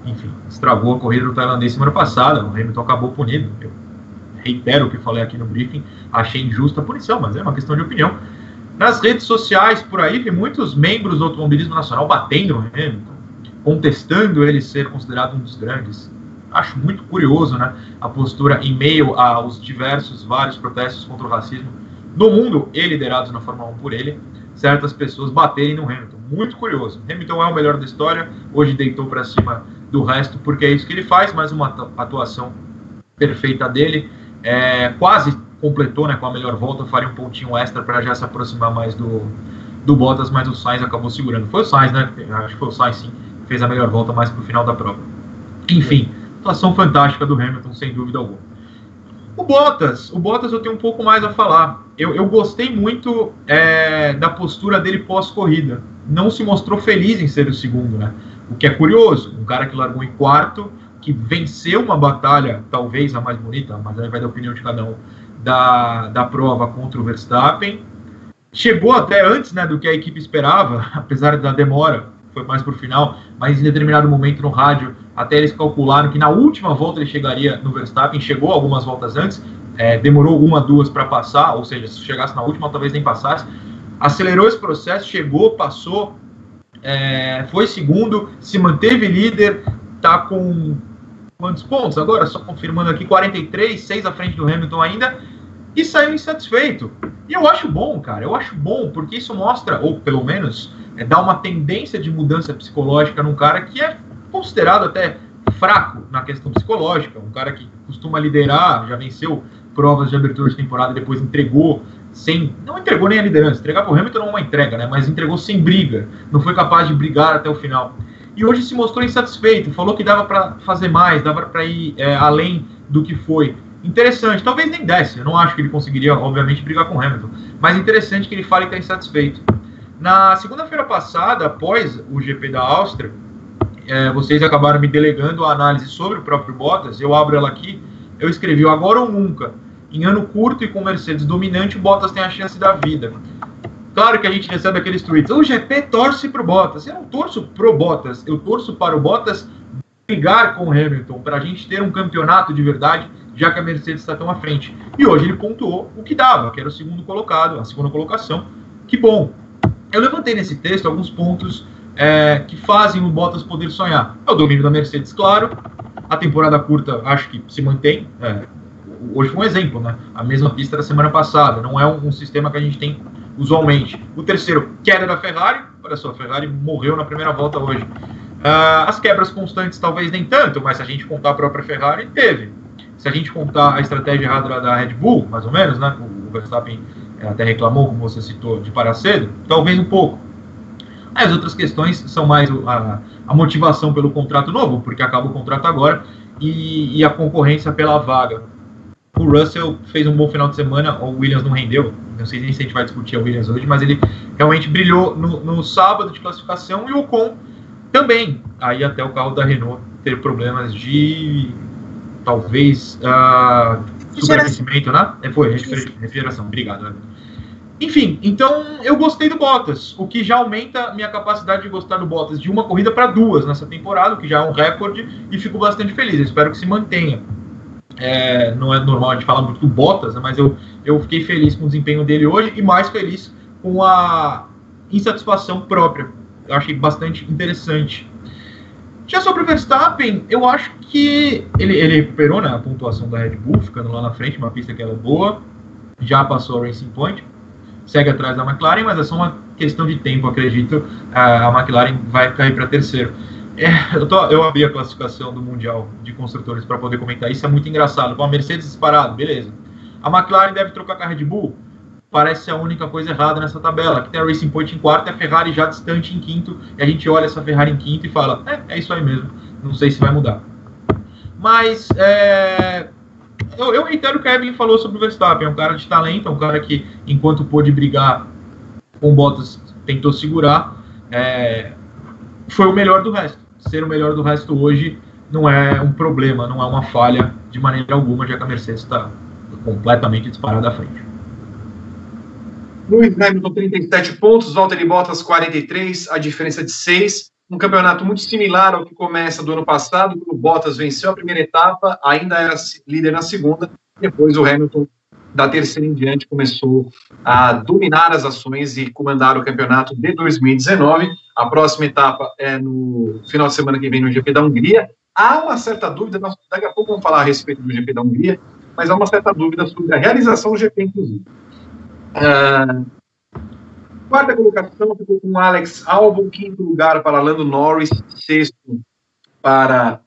enfim, estragou a corrida do tailandês semana passada. O Hamilton acabou punido. Eu reitero o que falei aqui no briefing, achei injusta a punição, mas é uma questão de opinião. Nas redes sociais, por aí, tem muitos membros do automobilismo nacional batendo no Hamilton, contestando ele ser considerado um dos grandes acho muito curioso né, a postura em meio aos diversos, vários protestos contra o racismo no mundo e liderados na Fórmula 1 por ele, certas pessoas baterem no Hamilton. Muito curioso. Hamilton é o melhor da história, hoje deitou para cima do resto, porque é isso que ele faz, mais uma atuação perfeita dele. É, quase completou né, com a melhor volta, faria um pontinho extra para já se aproximar mais do, do Bottas, mas o Sainz acabou segurando. Foi o Sainz, né? Acho que foi o Sainz sim, fez a melhor volta mais para o final da prova. Enfim, atuação fantástica do Hamilton, sem dúvida alguma. O Bottas, o Bottas eu tenho um pouco mais a falar. Eu, eu gostei muito é, da postura dele pós-corrida. Não se mostrou feliz em ser o segundo, né? O que é curioso. Um cara que largou em quarto, que venceu uma batalha, talvez a mais bonita, mas aí vai da opinião de cada um, da, da prova contra o Verstappen. Chegou até antes né, do que a equipe esperava, apesar da demora, foi mais para o final, mas em determinado momento no rádio, até eles calcularam que na última volta ele chegaria no Verstappen, chegou algumas voltas antes, é, demorou uma, duas para passar, ou seja, se chegasse na última, talvez nem passasse. Acelerou esse processo, chegou, passou, é, foi segundo, se manteve líder, tá com quantos pontos agora? Só confirmando aqui, 43, 6 à frente do Hamilton ainda. e saiu insatisfeito. E eu acho bom, cara, eu acho bom, porque isso mostra, ou pelo menos é, dá uma tendência de mudança psicológica num cara que é considerado até fraco na questão psicológica, um cara que costuma liderar, já venceu provas de abertura de temporada e depois entregou sem. Não entregou nem a liderança, entregar para o Hamilton não é uma entrega, né? Mas entregou sem briga, não foi capaz de brigar até o final. E hoje se mostrou insatisfeito, falou que dava para fazer mais, dava para ir é, além do que foi. Interessante, talvez nem desse, eu não acho que ele conseguiria, obviamente, brigar com o Hamilton, mas interessante que ele fale que está insatisfeito. Na segunda-feira passada, após o GP da Áustria, é, vocês acabaram me delegando a análise sobre o próprio Bottas, eu abro ela aqui, eu escrevi agora ou nunca. Em ano curto e com Mercedes dominante, o Bottas tem a chance da vida. Claro que a gente recebe aqueles tweets, o GP torce pro Bottas. Eu não torço pro Bottas, eu torço para o Bottas brigar com o Hamilton, para a gente ter um campeonato de verdade, já que a Mercedes está tão à frente. E hoje ele pontuou o que dava, que era o segundo colocado, a segunda colocação. Que bom. Eu levantei nesse texto alguns pontos é, que fazem o Bottas poder sonhar. É o domínio da Mercedes, claro. A temporada curta, acho que se mantém. É, hoje foi um exemplo, né? A mesma pista da semana passada. Não é um, um, sistema que a gente tem usualmente. O terceiro, queda da Ferrari. Olha só, a Ferrari morreu na primeira volta hoje. Uh, as quebras constantes, talvez nem tanto, mas se a gente contar a própria Ferrari, teve. Se a gente contar a estratégia errada da Red Bull, mais ou menos, né? O Verstappen até reclamou, como você citou, de parar cedo, talvez um pouco. As outras questões são mais a, a motivação pelo contrato novo, porque acaba o contrato agora, e, e, a concorrência pela vaga. O Russell fez um bom final de semana, o Williams não rendeu, não sei nem se a gente vai discutir a Williams hoje, mas ele realmente brilhou no, no sábado de classificação e o Ocon também. Aí até o carro da Renault ter problemas de talvez uh, superaquecimento, né? É, foi, refrigeração. Obrigado. Né? Enfim, então eu gostei do Bottas, o que já aumenta minha capacidade de gostar do Bottas de uma corrida para duas nessa temporada, o que já é um recorde, e fico bastante feliz. Eu espero que se mantenha. É, não é normal a gente falar muito do Bottas, né, mas eu, eu fiquei feliz com o desempenho dele hoje e mais feliz com a insatisfação própria. Eu achei bastante interessante. Já sobre o Verstappen, eu acho que ele, ele recuperou né, a pontuação da Red Bull, ficando lá na frente, uma pista que era boa, já passou a Racing Point segue atrás da McLaren, mas é só uma questão de tempo, acredito. A McLaren vai cair para terceiro. É, eu, tô, eu abri a classificação do Mundial de Construtores para poder comentar isso, é muito engraçado. Com a Mercedes disparado, beleza. A McLaren deve trocar com a Red Bull? Parece a única coisa errada nessa tabela. Aqui tem a Racing Point em quarto e a Ferrari já distante em quinto. E a gente olha essa Ferrari em quinto e fala: é, é isso aí mesmo. Não sei se vai mudar. Mas é, eu, eu entendo o que a Evelyn falou sobre o Verstappen. É um cara de talento, é um cara que, enquanto pôde brigar com Bottas, tentou segurar. É, foi o melhor do resto. Ser o melhor do resto hoje não é um problema, não é uma falha de maneira alguma, já que a Mercedes está completamente disparada à frente. Luiz Hamilton, 37 pontos, Valtteri Bottas, 43, a diferença de 6 um campeonato muito similar ao que começa do ano passado, quando o Bottas venceu a primeira etapa, ainda era líder na segunda, depois o Hamilton, da terceira em diante, começou a dominar as ações e comandar o campeonato de 2019. A próxima etapa é no final de semana que vem no GP da Hungria. Há uma certa dúvida, daqui a pouco vamos falar a respeito do GP da Hungria, mas há uma certa dúvida sobre a realização do GP, inclusive. Uh, Quarta colocação ficou com Alex Albon, quinto lugar para Lando Norris, sexto para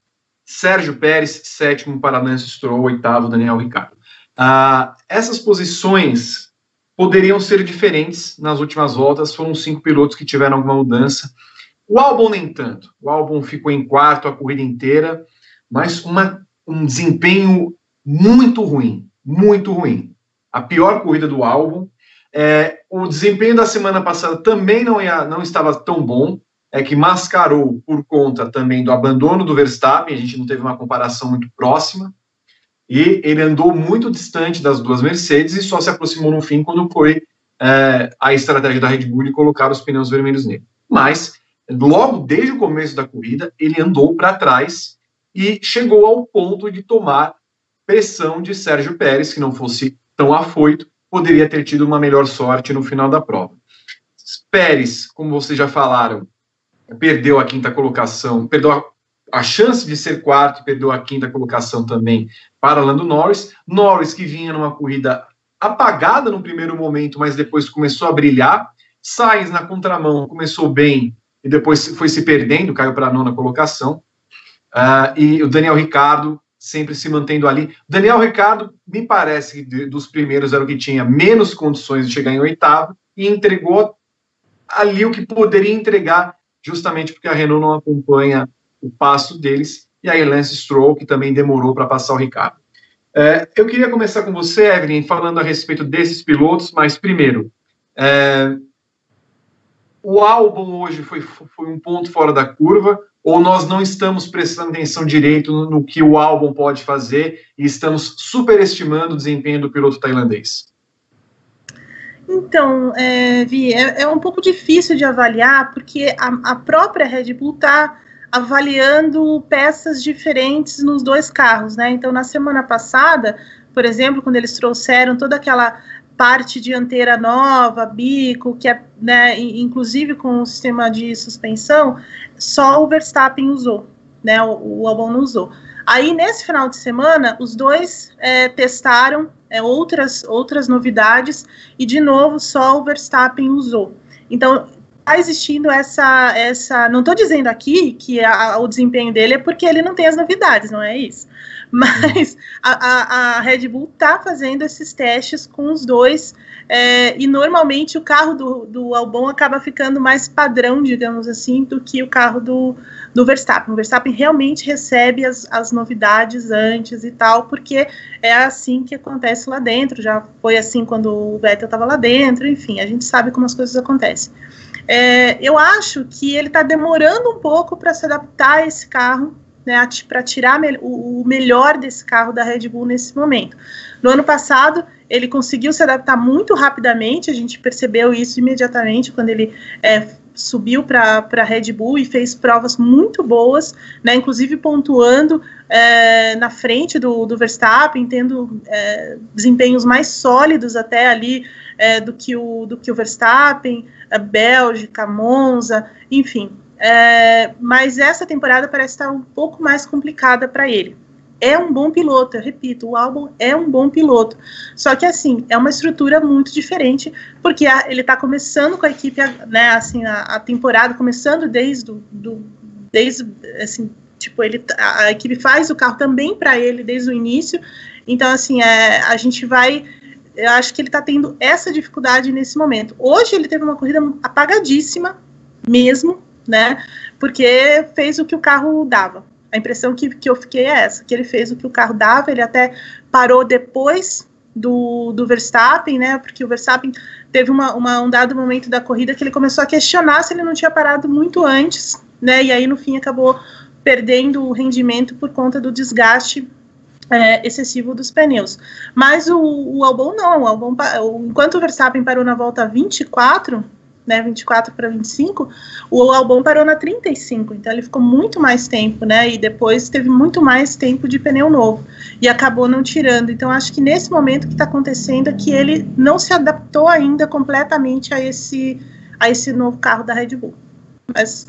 Sérgio Pérez, sétimo para Lance Stroll, oitavo Daniel Ricciardo. Ah, essas posições poderiam ser diferentes nas últimas voltas, foram cinco pilotos que tiveram alguma mudança. O Albon nem tanto, o Albon ficou em quarto a corrida inteira, mas uma, um desempenho muito ruim, muito ruim. A pior corrida do Albon, é, o desempenho da semana passada também não, ia, não estava tão bom, é que mascarou por conta também do abandono do Verstappen, a gente não teve uma comparação muito próxima, e ele andou muito distante das duas Mercedes e só se aproximou no fim quando foi é, a estratégia da Red Bull de colocar os pneus vermelhos nele. Mas, logo desde o começo da corrida, ele andou para trás e chegou ao ponto de tomar pressão de Sérgio Pérez, que não fosse tão afoito, poderia ter tido uma melhor sorte no final da prova. Pérez, como vocês já falaram, perdeu a quinta colocação, perdeu a, a chance de ser quarto, perdeu a quinta colocação também para Lando Norris. Norris, que vinha numa corrida apagada no primeiro momento, mas depois começou a brilhar. Sainz na contramão começou bem e depois foi se perdendo, caiu para a nona colocação. Uh, e o Daniel Ricardo sempre se mantendo ali. Daniel Ricardo, me parece que dos primeiros era o que tinha menos condições de chegar em oitavo e entregou ali o que poderia entregar, justamente porque a Renault não acompanha o passo deles. E aí Lance Stroll, que também demorou para passar o Ricardo. É, eu queria começar com você, Evelyn, falando a respeito desses pilotos, mas primeiro, é, o álbum hoje foi, foi um ponto fora da curva, ou nós não estamos prestando atenção direito no, no que o álbum pode fazer e estamos superestimando o desempenho do piloto tailandês? Então, é, Vi, é, é, um pouco difícil de avaliar, porque a, a própria Red Bull está avaliando peças diferentes nos dois carros, né? Então, na semana passada, por exemplo, quando eles trouxeram toda aquela parte dianteira nova, bico, que é, né, inclusive com o sistema de suspensão, só o Verstappen usou, né, o, o Albon não usou. Aí, nesse final de semana, os dois é, testaram é, outras, outras novidades e, de novo, só o Verstappen usou. Então, está existindo essa, essa. Não estou dizendo aqui que a, o desempenho dele é porque ele não tem as novidades, não é isso. Mas a, a, Red Bull está fazendo esses testes com os dois, é, e normalmente o carro do, do Albon acaba ficando mais padrão, digamos assim, do que o carro do, do Verstappen. O Verstappen realmente recebe as, as novidades antes e tal, porque é assim que acontece lá dentro. Já foi assim quando o Vettel estava lá dentro, enfim, a gente sabe como as coisas acontecem. É, eu acho que ele está demorando um pouco para se adaptar a esse carro, né, para tirar o, o, melhor desse carro da Red Bull nesse momento. No ano passado, ele conseguiu se adaptar muito rapidamente, a gente percebeu isso imediatamente quando ele é, subiu para a Red Bull e fez provas muito boas, né, inclusive pontuando é, na frente do, do Verstappen, tendo é, desempenhos mais sólidos até ali é, do, que o, do que o Verstappen, a Bélgica, Monza, enfim. É, mas essa temporada parece estar um pouco mais complicada para ele. É um bom piloto, eu repito, o álbum é um bom piloto. Só que assim, é uma estrutura muito diferente, porque a, ele está começando com a equipe, né, assim, a, a temporada começando desde do, desde assim, tipo, ele a, a equipe faz o carro também para ele desde o início. Então assim, é, a gente vai eu acho que ele está tendo essa dificuldade nesse momento. Hoje ele teve uma corrida apagadíssima, mesmo, né? Porque fez o que o carro dava. A impressão que, que eu fiquei é essa, que ele fez o que o carro dava, ele até parou depois do, do Verstappen, né? Porque o Verstappen teve uma, uma, um dado momento da corrida que ele começou a questionar se ele não tinha parado muito antes, né? E aí no fim acabou perdendo o rendimento por conta do desgaste é, excessivo dos pneus. Mas o, o Albon não, o Albon, enquanto o Verstappen parou na volta 24, né, 24 para 25, o Albon parou na 35, então ele ficou muito mais tempo, né, e depois teve muito mais tempo de pneu novo, e acabou não tirando, então acho que nesse momento que está acontecendo é que ele não se adaptou ainda completamente a esse, a esse novo carro da Red Bull, mas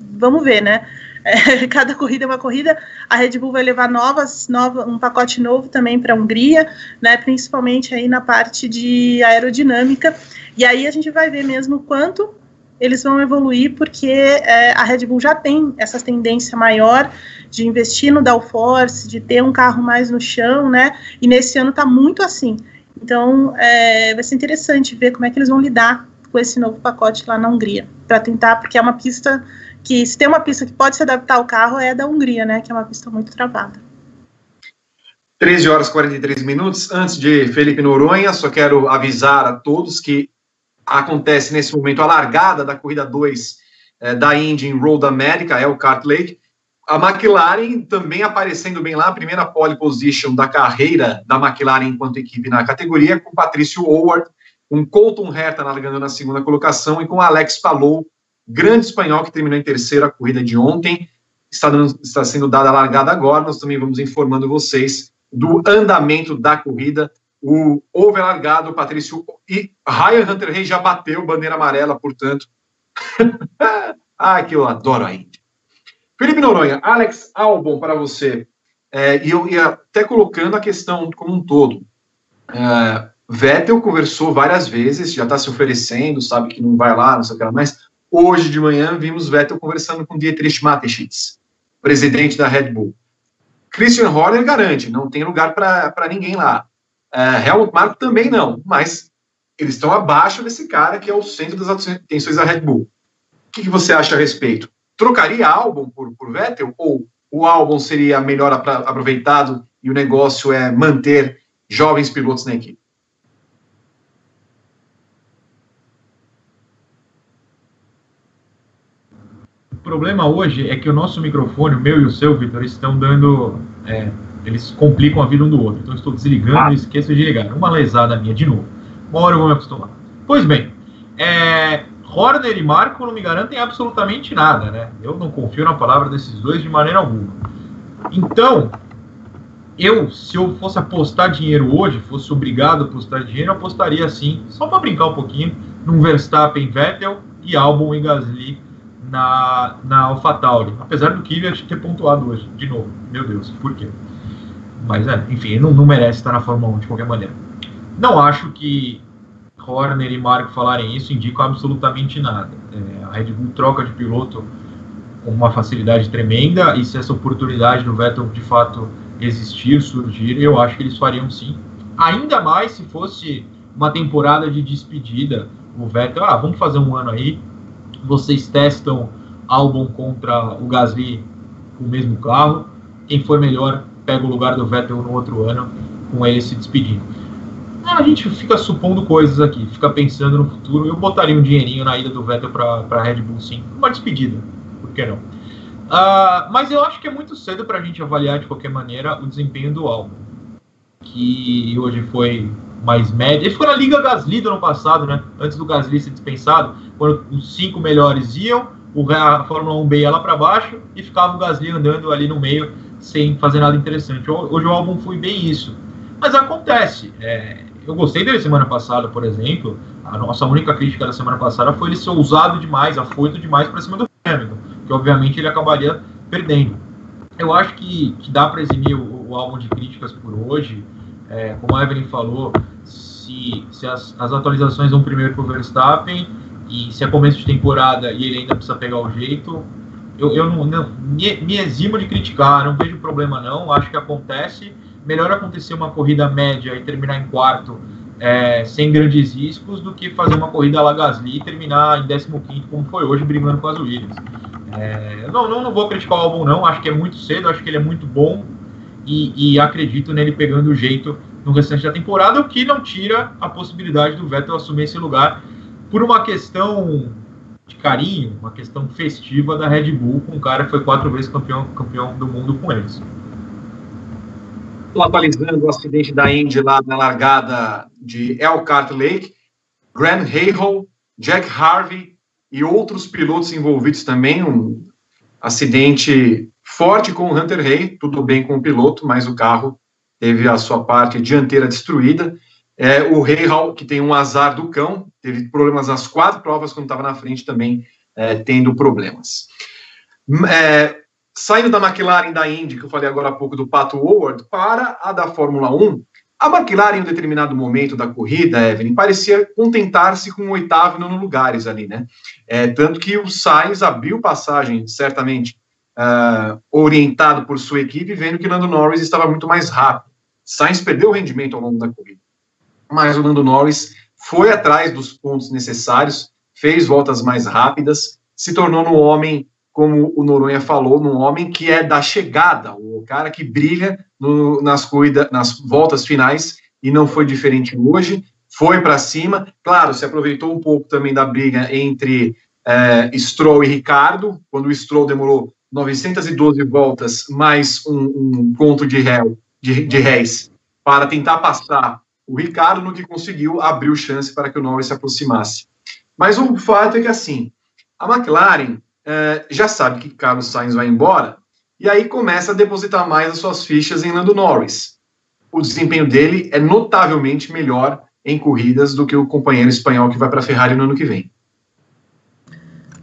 vamos ver, né, é, cada corrida é uma corrida. A Red Bull vai levar novas, nova, um pacote novo também para a Hungria, né, principalmente aí na parte de aerodinâmica. E aí a gente vai ver mesmo quanto eles vão evoluir, porque é, a Red Bull já tem essa tendência maior de investir no downforce, de ter um carro mais no chão, né? E nesse ano está muito assim. Então é, vai ser interessante ver como é que eles vão lidar com esse novo pacote lá na Hungria, para tentar, porque é uma pista que se tem uma pista que pode se adaptar ao carro é a da Hungria, né, que é uma pista muito travada. 13 horas e 43 minutos. Antes de Felipe Noronha, só quero avisar a todos que acontece nesse momento a largada da corrida 2 eh, da Indy em Road America, é o Kart Lake. A McLaren também aparecendo bem lá, primeira pole position da carreira da McLaren enquanto equipe na categoria, com Patrício Howard, com Colton Herta largando na segunda colocação e com Alex Palou grande espanhol que terminou em terceira corrida de ontem. Está, dando, está sendo dada a largada agora. Nós também vamos informando vocês do andamento da corrida. O over largado, Patrício e Ryan Hunter Rey já bateu bandeira amarela, portanto. ah, que eu adoro a Indy. Felipe Noronha, Alex Albon para você. É, e eu ia até colocando a questão como um todo. É, Vettel conversou várias vezes, já está se oferecendo, sabe que não vai lá, não sei o que lá, mas hoje de manhã vimos Vettel conversando com Dietrich Mateschitz, presidente da Red Bull. Christian Horner garante, não tem lugar para ninguém lá. Uh, Helmut Marko também não, mas eles estão abaixo desse cara que é o centro das atenções da Red Bull. O que, que você acha a respeito? Trocaria álbum por, por Vettel ou o álbum seria melhor aproveitado e o negócio é manter jovens pilotos na equipe? Problema hoje é que o nosso microfone, o meu e o seu, Vitor, estão dando. É, eles complicam a vida um do outro. Então, estou desligando ah. e esqueço de ligar. Uma lesada minha de novo. Uma hora eu vou me acostumar. Pois bem, é, Horner e Marco não me garantem absolutamente nada, né? Eu não confio na palavra desses dois de maneira alguma. Então, eu, se eu fosse apostar dinheiro hoje, fosse obrigado a apostar dinheiro, eu apostaria assim, só para brincar um pouquinho, num Verstappen, Vettel e Albon e Gasly na, na AlphaTauri. Apesar do Kvyat ter pontuado hoje, de novo. Meu Deus, por quê? Mas, é, enfim, ele não, não merece estar na Fórmula 1 de qualquer maneira. Não acho que Horner e Marco falarem isso indicam absolutamente nada. É, a Red Bull troca de piloto com uma facilidade tremenda e se essa oportunidade do Vettel de fato existir, surgir, eu acho que eles fariam sim. Ainda mais se fosse uma temporada de despedida. O Vettel, ah, vamos fazer um ano aí. Vocês testam Albon contra o Gasly com o mesmo carro. Quem for melhor pega o lugar do Vettel no outro ano, com ele se despedindo. A gente fica supondo coisas aqui, fica pensando no futuro. Eu botaria um dinheirinho na ida do Vettel para a Red Bull, sim. Uma despedida, por que não? Uh, mas eu acho que é muito cedo para a gente avaliar de qualquer maneira o desempenho do álbum, que hoje foi mais médio. Ele ficou na Liga Gasly do ano passado, né? Antes do Gasly ser dispensado, quando os cinco melhores iam, a Fórmula 1B ia lá para baixo e ficava o Gasly andando ali no meio sem fazer nada interessante. Hoje o álbum foi bem isso. Mas acontece. É, eu gostei dele semana passada, por exemplo. A nossa única crítica da semana passada foi ele ser ousado demais, afoito demais para cima do Hamilton, que obviamente ele acabaria perdendo. Eu acho que, que dá para eximir o, o, álbum de críticas por hoje. É, como a Evelyn falou, se, se as, as atualizações vão primeiro para o Verstappen e se é começo de temporada e ele ainda precisa pegar o jeito, eu, eu não, não me, me eximo de criticar, não vejo problema não, acho que acontece melhor acontecer uma corrida média e terminar em quarto é, sem grandes riscos do que fazer uma corrida lá Gasly e terminar em 15 como foi hoje, brigando com as Williams. É, não, não, não vou criticar o álbum não, acho que é muito cedo, acho que ele é muito bom e, e acredito nele pegando o jeito no restante da temporada, o que não tira a possibilidade do Vettel assumir esse lugar por uma questão de carinho, uma questão festiva da Red Bull com um cara que foi quatro vezes campeão, campeão do mundo com eles atualizando o acidente da Indy lá na largada de Elkhart Lake, Grant Hale, Jack Harvey e outros pilotos envolvidos também, um acidente forte com o Hunter Hay, tudo bem com o piloto, mas o carro teve a sua parte dianteira destruída. É, o Hale, que tem um azar do cão, teve problemas nas quatro provas quando estava na frente também, é, tendo problemas. É, saindo da McLaren da Indy, que eu falei agora há pouco do Pato Howard, para a da Fórmula 1, a McLaren, em um determinado momento da corrida, Evelyn, parecia contentar-se com o oitavo e nono lugares ali, né? É, tanto que o Sainz abriu passagem, certamente, uh, orientado por sua equipe, vendo que Lando Norris estava muito mais rápido. Sainz perdeu o rendimento ao longo da corrida. Mas o Lando Norris foi atrás dos pontos necessários, fez voltas mais rápidas, se tornou no homem como o Noronha falou, num homem que é da chegada, o cara que brilha no, nas, cuida, nas voltas finais, e não foi diferente hoje, foi para cima, claro, se aproveitou um pouco também da briga entre é, Stroll e Ricardo, quando o Stroll demorou 912 voltas, mais um, um ponto de, réu, de, de réis, para tentar passar o Ricardo, no que conseguiu, abriu chance para que o Norris se aproximasse. Mas o fato é que, assim, a McLaren é, já sabe que Carlos Sainz vai embora, e aí começa a depositar mais as suas fichas em Lando Norris. O desempenho dele é notavelmente melhor em corridas do que o companheiro espanhol que vai para a Ferrari no ano que vem.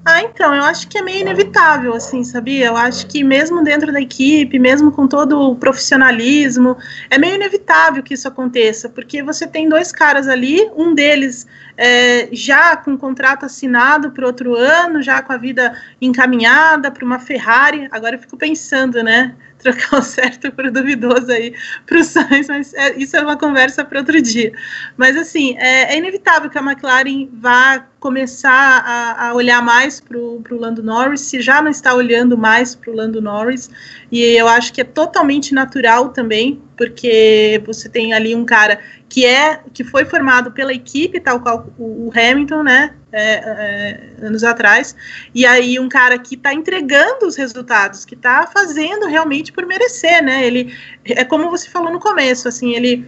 Ah, então, eu acho que é meio inevitável, assim, sabia? Eu acho que mesmo dentro da equipe, mesmo com todo o profissionalismo, é meio inevitável que isso aconteça, porque você tem dois caras ali, um deles é, já com contrato assinado para outro ano, já com a vida encaminhada para uma Ferrari. Agora eu fico pensando, né? Trocar o certo por duvidoso aí para o Sainz, mas é, isso é uma conversa para outro dia. Mas, assim, é, é, inevitável que a McLaren vá começar a, a olhar mais para o Lando Norris, se já não está olhando mais para o Lando Norris, e eu acho que é totalmente natural também, porque você tem ali um cara que é que foi formado pela equipe, tal qual o, Hamilton, né, é, é, anos atrás, e aí um cara que está entregando os resultados, que está fazendo realmente por merecer, né? Ele é como você falou no começo, assim, ele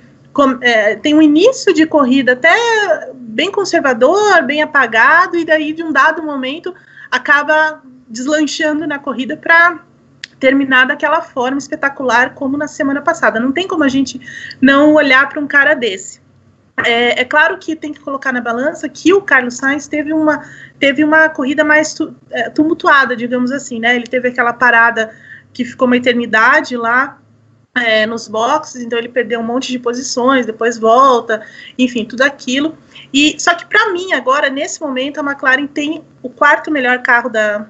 é, tem um início de corrida até bem conservador, bem apagado, e daí de um dado momento acaba deslanchando na corrida para terminar daquela forma espetacular como na semana passada. Não tem como a gente não olhar para um cara desse. É, é, claro que tem que colocar na balança que o Carlos Sainz teve uma, teve uma corrida mais tu, é, tumultuada, digamos assim, né? Ele teve aquela parada que ficou uma eternidade lá é, nos boxes, então ele perdeu um monte de posições, depois volta, enfim, tudo aquilo. E só que para mim agora nesse momento a McLaren tem o quarto melhor carro da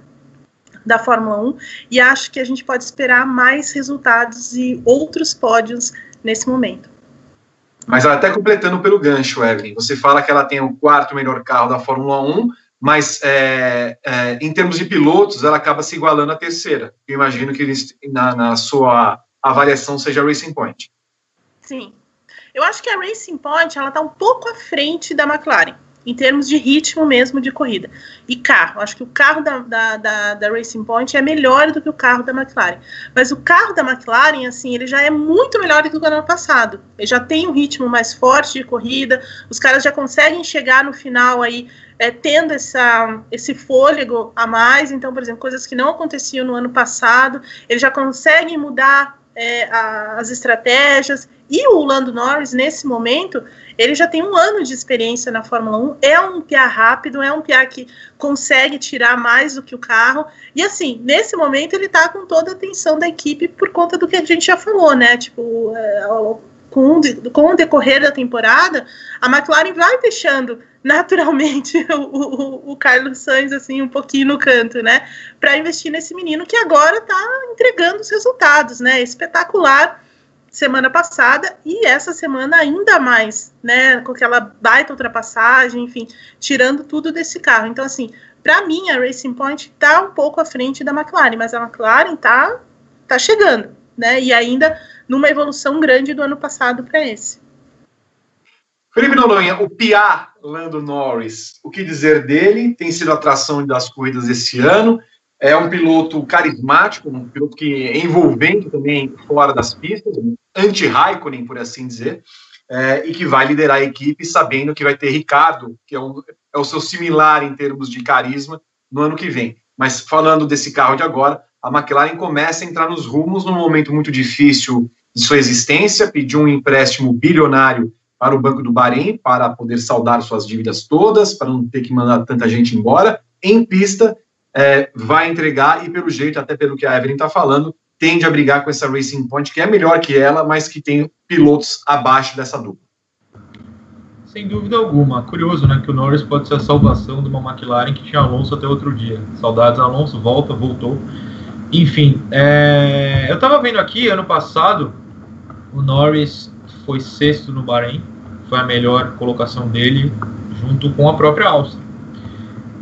da Fórmula 1 e acho que a gente pode esperar mais resultados e outros pódios nesse momento. Mas até completando pelo gancho, Evelyn, você fala que ela tem o quarto melhor carro da Fórmula 1, mas é, é, em termos de pilotos, ela acaba se igualando à terceira. Eu imagino que na, na sua avaliação seja a Racing Point. Sim. Eu acho que a Racing Point ela está um pouco à frente da McLaren em termos de ritmo mesmo de corrida. E carro, acho que o carro da, da, da, da, Racing Point é melhor do que o carro da McLaren. Mas o carro da McLaren, assim, ele já é muito melhor do que o ano passado. Ele já tem um ritmo mais forte de corrida, os caras já conseguem chegar no final aí é, tendo essa, esse fôlego a mais. Então, por exemplo, coisas que não aconteciam no ano passado, eles já conseguem mudar é, a, as estratégias. E o Lando Norris, nesse momento, ele já tem um ano de experiência na Fórmula 1, é um piá rápido, é um piá que consegue tirar mais do que o carro. E assim, nesse momento ele está com toda a atenção da equipe por conta do que a gente já falou, né? Tipo, é, com, com o decorrer da temporada, a McLaren vai deixando naturalmente o, o, o, Carlos Sainz assim um pouquinho no canto, né? Para investir nesse menino que agora está entregando os resultados, né? Espetacular semana passada e essa semana ainda mais, né, com aquela baita ultrapassagem, enfim, tirando tudo desse carro. Então, assim, para mim a Racing Point está um pouco à frente da McLaren, mas a McLaren tá, tá chegando, né, e ainda numa evolução grande do ano passado para esse. Felipe Noronha, o Pia Lando Norris, o que dizer dele? Tem sido atração das corridas esse ano. É um piloto carismático, um piloto que é envolvente também fora das pistas, anti-Raikkonen, por assim dizer, é, e que vai liderar a equipe sabendo que vai ter Ricardo, que é, um, é o seu similar em termos de carisma, no ano que vem. Mas falando desse carro de agora, a McLaren começa a entrar nos rumos num momento muito difícil de sua existência, pediu um empréstimo bilionário para o Banco do Bahrein para poder saldar suas dívidas todas, para não ter que mandar tanta gente embora. Em pista, é, vai entregar e, pelo jeito, até pelo que a Evelyn está falando, tende a brigar com essa Racing Point, que é melhor que ela, mas que tem pilotos abaixo dessa dupla. Sem dúvida alguma. Curioso, né? Que o Norris pode ser a salvação de uma McLaren que tinha Alonso até outro dia. Saudades Alonso, volta, voltou. Enfim, é... eu estava vendo aqui, ano passado, o Norris foi sexto no Bahrein, foi a melhor colocação dele, junto com a própria Áustria.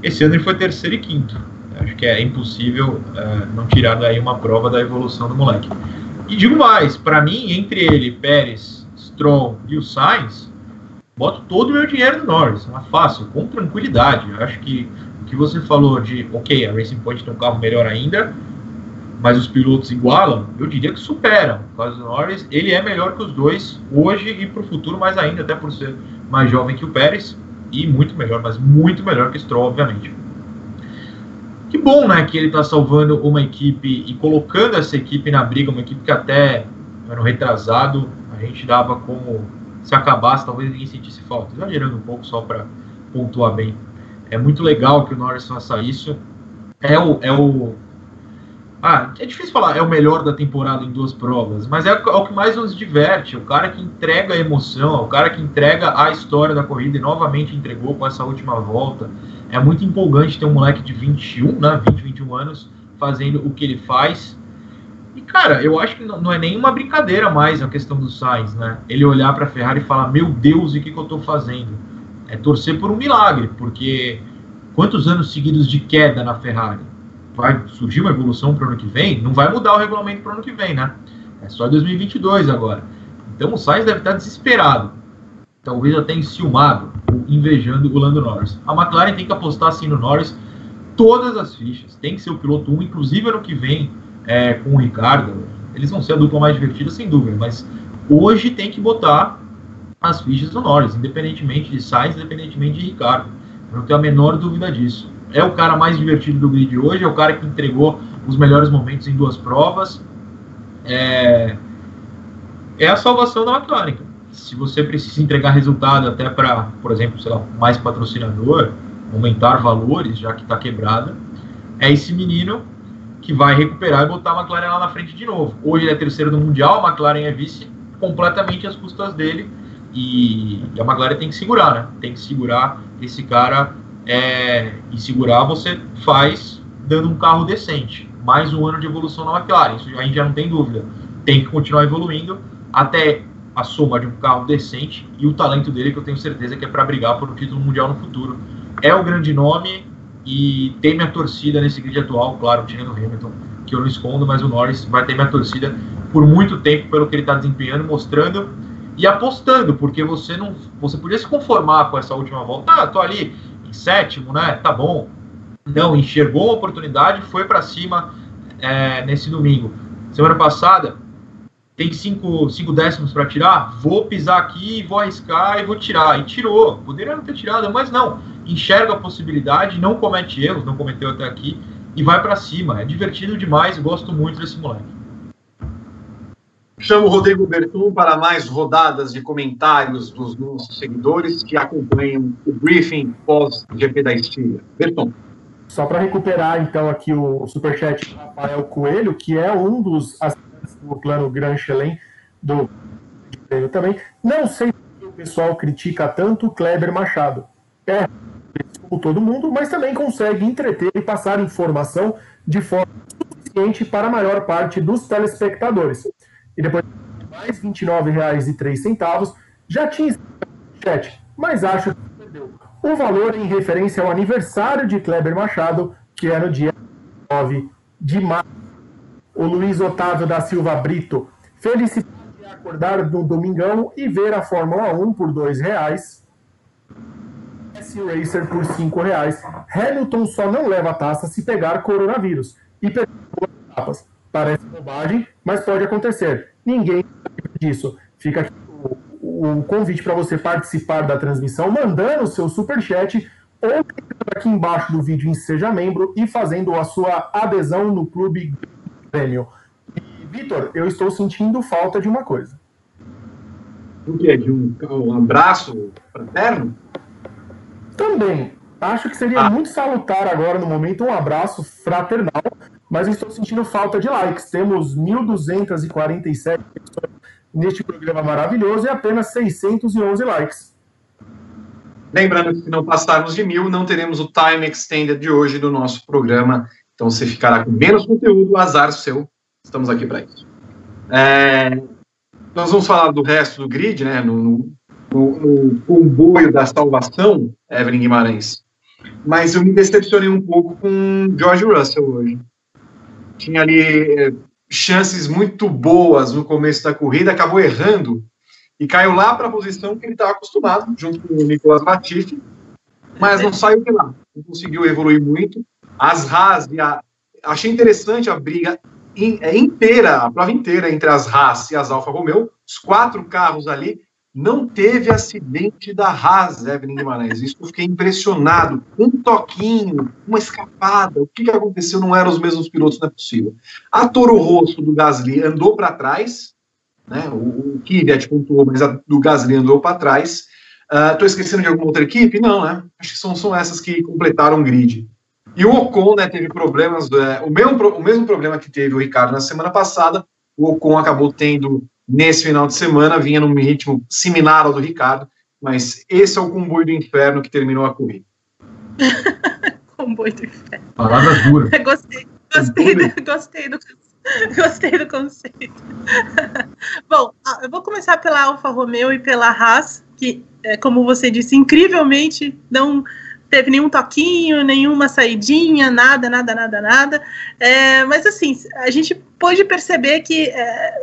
Esse ano ele foi terceiro e quinto. Acho que é impossível uh, não tirar daí uma prova da evolução do moleque. E digo mais, para mim, entre ele, Pérez, Stroll e o Sainz, boto todo o meu dinheiro no Norris. É fácil, com tranquilidade. Acho que o que você falou de, ok, a Racing Point tem um carro melhor ainda, mas os pilotos igualam, eu diria que superam. O do Norris, ele é melhor que os dois hoje e para o futuro mais ainda, até por ser mais jovem que o Pérez e muito melhor, mas muito melhor que Stroll, obviamente. Que bom, né, que ele está salvando uma equipe e colocando essa equipe na briga, uma equipe que até ano retrasado a gente dava como se acabasse, talvez ninguém sentisse falta. Exagerando um pouco só para pontuar bem. É muito legal que o Norris faça isso. é o, é o ah, é difícil falar, é o melhor da temporada em duas provas, mas é, é o que mais nos diverte, o cara que entrega a emoção, o cara que entrega a história da corrida e novamente entregou com essa última volta. É muito empolgante ter um moleque de 21, né, 20, 21 anos, fazendo o que ele faz. E, cara, eu acho que não, é nenhuma brincadeira mais a questão do Sainz, né? Ele olhar para a Ferrari e falar: Meu Deus, o que, que eu estou fazendo? É torcer por um milagre, porque quantos anos seguidos de queda na Ferrari? Vai surgir uma evolução para o ano que vem, não vai mudar o regulamento para o ano que vem, né? É só 2022 agora. Então o Sainz deve estar desesperado. Talvez até enciumado, invejando o Lando Norris. A McLaren tem que apostar assim no Norris todas as fichas. Tem que ser o piloto 1, inclusive ano que vem é, com o Ricardo. Eles vão ser a dupla mais divertida, sem dúvida, mas hoje tem que botar as fichas do Norris, independentemente de Sainz, independentemente de Ricardo. Eu não tenho a menor dúvida disso é o cara mais divertido do grid hoje, é o cara que entregou os melhores momentos em duas provas. É, é a salvação da McLaren. Se você precisa entregar resultado até para, por exemplo, sei lá, mais patrocinador, aumentar valores, já que está quebrada, é esse menino que vai recuperar e botar a McLaren lá na frente de novo. Hoje ele é terceiro do Mundial, a McLaren é vice completamente às custas dele. E a McLaren tem que segurar, né? Tem que segurar esse cara é, e segurar, você faz dando um carro decente. Mais um ano de evolução na McLaren, isso a gente já não tem dúvida. Tem que continuar evoluindo até a soma de um carro decente e o talento dele, que eu tenho certeza que é para brigar por um título mundial no futuro. É o grande nome e tem minha torcida nesse grid atual, claro, tirando o Hamilton, que eu não escondo, mas o Norris vai ter minha torcida por muito tempo pelo que ele está desempenhando, mostrando e apostando, porque você não, você podia se conformar com essa última volta. Ah, tô ali sétimo, né? Tá bom. Não, enxergou a oportunidade, foi para cima é, nesse domingo. Semana passada, tem cinco, cinco décimos para tirar, vou pisar aqui, vou arriscar e vou tirar. E tirou. Poderia não ter tirado, mas não. Enxerga a possibilidade, não comete erros, não cometeu até aqui, e vai para cima. É divertido demais, gosto muito desse moleque. Chamo o Rodrigo Berton para mais rodadas de comentários dos nossos seguidores que acompanham o briefing pós-GP da Estíria. Berton. Só para recuperar, então, aqui o superchat do Rafael Coelho, que é um dos assinantes do plano Gran Chelem do também. Não sei se o pessoal critica tanto o Kleber Machado. É como todo mundo, mas também consegue entreter e passar informação de forma suficiente para a maior parte dos telespectadores e depois mais R$ 29,03. Já tinha chat, mas acho que perdeu. O valor em referência ao aniversário de Kleber Machado, que é no dia 9 de março. O Luiz Otávio da Silva Brito, felicidade de acordar no domingão e ver a Fórmula 1 por R$ reais. S Racer por R$ reais. Hamilton só não leva a taça se pegar coronavírus e perder etapas. Parece bobagem, mas pode acontecer. Ninguém sabe disso. Fica aqui o, o convite para você participar da transmissão, mandando o seu superchat ou aqui embaixo do vídeo em Seja Membro e fazendo a sua adesão no Clube Prêmio. E, Vitor, eu estou sentindo falta de uma coisa. O quê? De um, um abraço fraterno? Também. Acho que seria ah. muito salutar agora, no momento, um abraço fraternal mas estou sentindo falta de likes. Temos 1.247 pessoas neste programa maravilhoso e apenas 611 likes. Lembrando que se não passarmos de mil, não teremos o time extended de hoje do nosso programa. Então você ficará com menos conteúdo, azar seu. Estamos aqui para isso. É, nós vamos falar do resto do grid, né? No, no, no comboio da salvação, Evelyn Guimarães. Mas eu me decepcionei um pouco com George Russell hoje tinha ali eh, chances muito boas no começo da corrida, acabou errando e caiu lá para a posição que ele estava acostumado, junto com o Nicolas Latifi, mas não saiu de lá, não conseguiu evoluir muito. As Haas e a... Achei interessante a briga é, inteira, a prova inteira entre as Haas e as Alfa Romeo, os quatro carros ali, não teve acidente da Haas, Evelyn Guimarães. Isso eu fiquei impressionado. Um toquinho, uma escapada. O que, que aconteceu? Não eram os mesmos pilotos, não é possível. A Toro Rosso do Gasly andou para trás, né? o, o Kvyat pontuou, mas a do Gasly andou para trás. Estou uh, esquecendo de alguma outra equipe? Não, né? Acho que são, são essas que completaram o grid. E o Ocon, né, teve problemas, é, o, mesmo, o mesmo problema que teve o Ricardo na semana passada, o Ocon acabou tendo nesse final de semana, vinha num ritmo similar ao do Ricardo, mas esse é o comboio do inferno que terminou a corrida. comboio do inferno. Palavras duras. gostei, gostei, do, gostei do Gostei do conceito. Bom, eu vou começar pela Alfa Romeo e pela Haas, que, é, como você disse, incrivelmente não teve nenhum toquinho, nenhuma saidinha, nada, nada, nada, nada. É, mas assim, a gente pôde perceber que, é,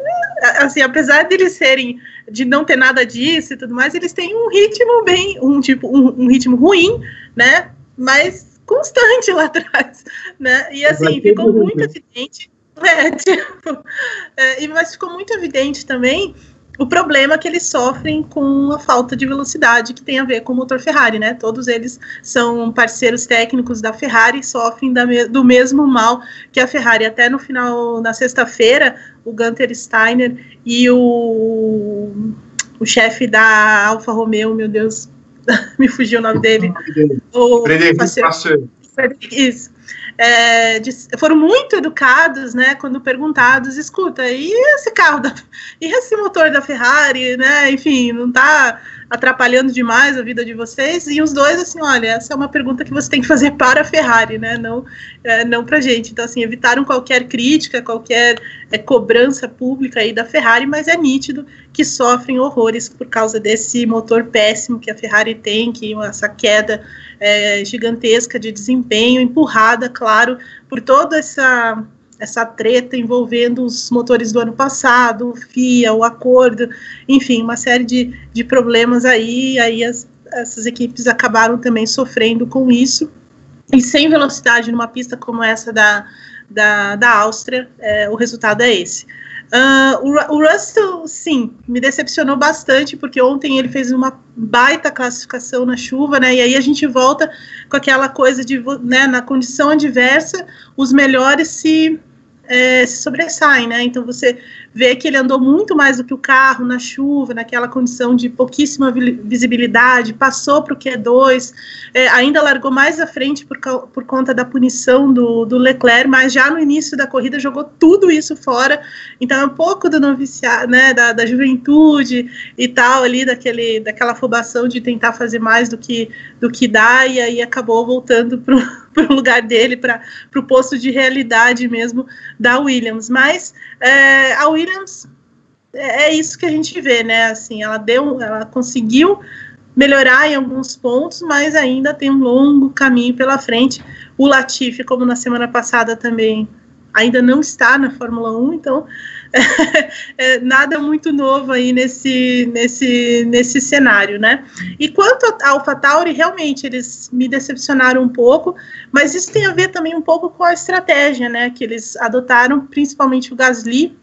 assim, apesar de eles serem, de não ter nada disso e tudo mais, eles têm um ritmo bem, um tipo, um, um ritmo ruim, né? Mas constante lá atrás, né? E assim, ficou muito evidente é, tipo, é, mas ficou muito evidente também o problema que eles sofrem com a falta de velocidade que tem a ver com o motor Ferrari, né? Todos eles são parceiros técnicos da Ferrari e sofrem da, do mesmo mal que a Ferrari. Até no final, na sexta-feira, o Gunter Steiner e o, o chefe da Alfa Romeo, meu Deus, me fugiu o nome dele. O Frederico Isso é, de, foram muito educados, né, quando perguntados, escuta, e esse carro, da, e esse motor da Ferrari, né, enfim, não está atrapalhando demais a vida de vocês? E os dois, assim, olha, essa é uma pergunta que você tem que fazer para a Ferrari, né, não, é, não para gente. Então, assim, evitaram qualquer crítica, qualquer é, cobrança pública aí da Ferrari, mas é nítido que sofrem horrores por causa desse motor péssimo que a Ferrari tem, que essa queda é, gigantesca de desempenho, empurrada, claro, por toda essa essa treta envolvendo os motores do ano passado, o FIA, o acordo, enfim, uma série de, de problemas aí, aí as, essas equipes acabaram também sofrendo com isso, e sem velocidade numa pista como essa da, da, da Áustria, é, o resultado é esse. Uh, o, o, Russell, sim, me decepcionou bastante, porque ontem ele fez uma baita classificação na chuva, né? E aí a gente volta com aquela coisa de, né, na condição adversa, os melhores se é, se sobressaem, né? Então você vê que ele andou muito mais do que o carro na chuva, naquela condição de pouquíssima visibilidade, passou para o Q2, é, ainda largou mais à frente por, por conta da punição do, do, Leclerc, mas já no início da corrida jogou tudo isso fora. Então é um pouco do noviciado, né? Da, da juventude e tal ali, daquele, daquela afobação de tentar fazer mais do que, do que dá, e aí acabou voltando para o lugar dele, para o posto de realidade mesmo da Williams. Mas é, a Williams é, é, isso que a gente vê, né? Assim, ela deu, ela conseguiu melhorar em alguns pontos, mas ainda tem um longo caminho pela frente. O Latifi, como na semana passada também, ainda não está na Fórmula 1, então é, nada muito novo aí nesse, nesse, nesse cenário, né? E quanto a AlphaTauri, realmente eles me decepcionaram um pouco, mas isso tem a ver também um pouco com a estratégia, né? Que eles adotaram, principalmente o Gasly,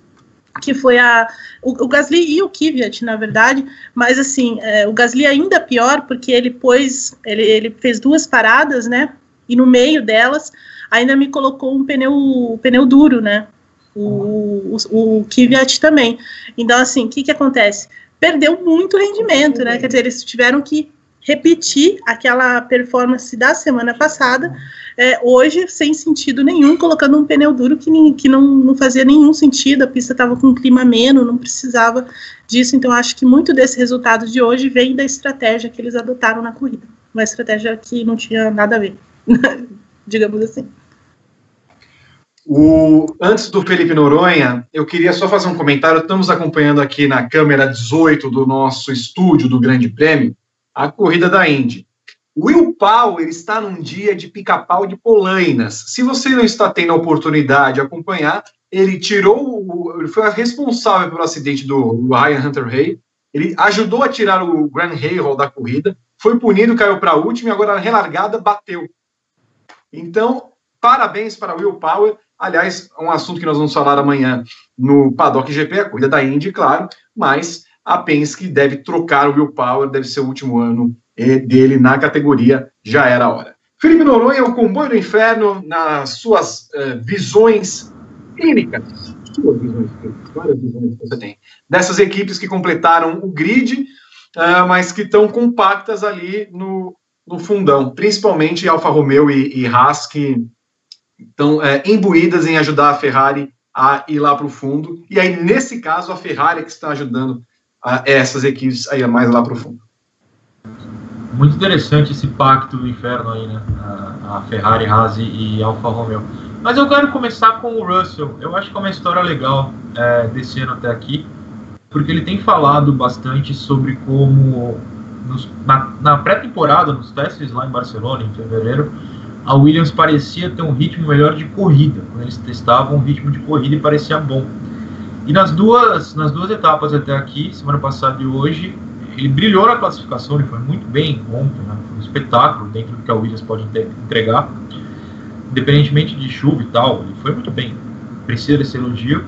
que foi a o, o, Gasly e o Kvyat, na verdade, mas assim, é, o Gasly ainda pior porque ele pôs, ele, ele fez duas paradas, né? E no meio delas ainda me colocou um pneu, um pneu duro, né? o, o, o Kvyat também. Então, assim, o que, que acontece? Perdeu muito rendimento, né? Quer dizer, eles tiveram que repetir aquela performance da semana passada, é, hoje sem sentido nenhum, colocando um pneu duro que, que não, não fazia nenhum sentido, a pista estava com um clima ameno, não precisava disso, então acho que muito desse resultado de hoje vem da estratégia que eles adotaram na corrida, uma estratégia que não tinha nada a ver, digamos assim. O, antes do Felipe Noronha, eu queria só fazer um comentário. Estamos acompanhando aqui na câmera 18 do nosso estúdio do Grande Prêmio a corrida da Indy. Will Power está num dia de pica-pau de polainas. Se você não está tendo a oportunidade de acompanhar, ele tirou, ele foi responsável pelo acidente do Ryan Hunter Hay. Ele ajudou a tirar o Grant Hall da corrida, foi punido, caiu para a última e agora na relargada bateu. Então, parabéns para Will Power Aliás, um assunto que nós vamos falar amanhã no Paddock GP, a corrida da Indy, claro, mas a Penske deve trocar o Will Power, deve ser o último ano eh, dele na categoria, já era a hora. Felipe Noronha, o comboio do inferno, nas suas uh, visões clínicas, suas visões clínicas, várias visões que você tem, dessas equipes que completaram o grid, uh, mas que estão compactas ali no, no fundão, principalmente Alfa Romeo e, e Haas, que estão é, imbuídas em ajudar a Ferrari a ir lá para o fundo. E aí, nesse caso, a Ferrari que está ajudando a, essas equipes a ir mais lá para o fundo. Muito interessante esse pacto do inferno aí, né? A, a Ferrari, Haas e Alfa Romeo. Mas eu quero começar com o Russell. Eu acho que é uma história legal é, desse ano até aqui, porque ele tem falado bastante sobre como nos, na, na pré-temporada, nos testes lá em Barcelona, em fevereiro, a Williams parecia ter um ritmo melhor de corrida. Quando eles testavam o ritmo de corrida e parecia bom. E nas duas, nas duas etapas até aqui, semana passada e hoje, ele brilhou na classificação, ele foi muito bem ontem, né? foi um espetáculo dentro do que a Williams pode entregar, independentemente de chuva e tal, ele foi muito bem, precisa desse elogio.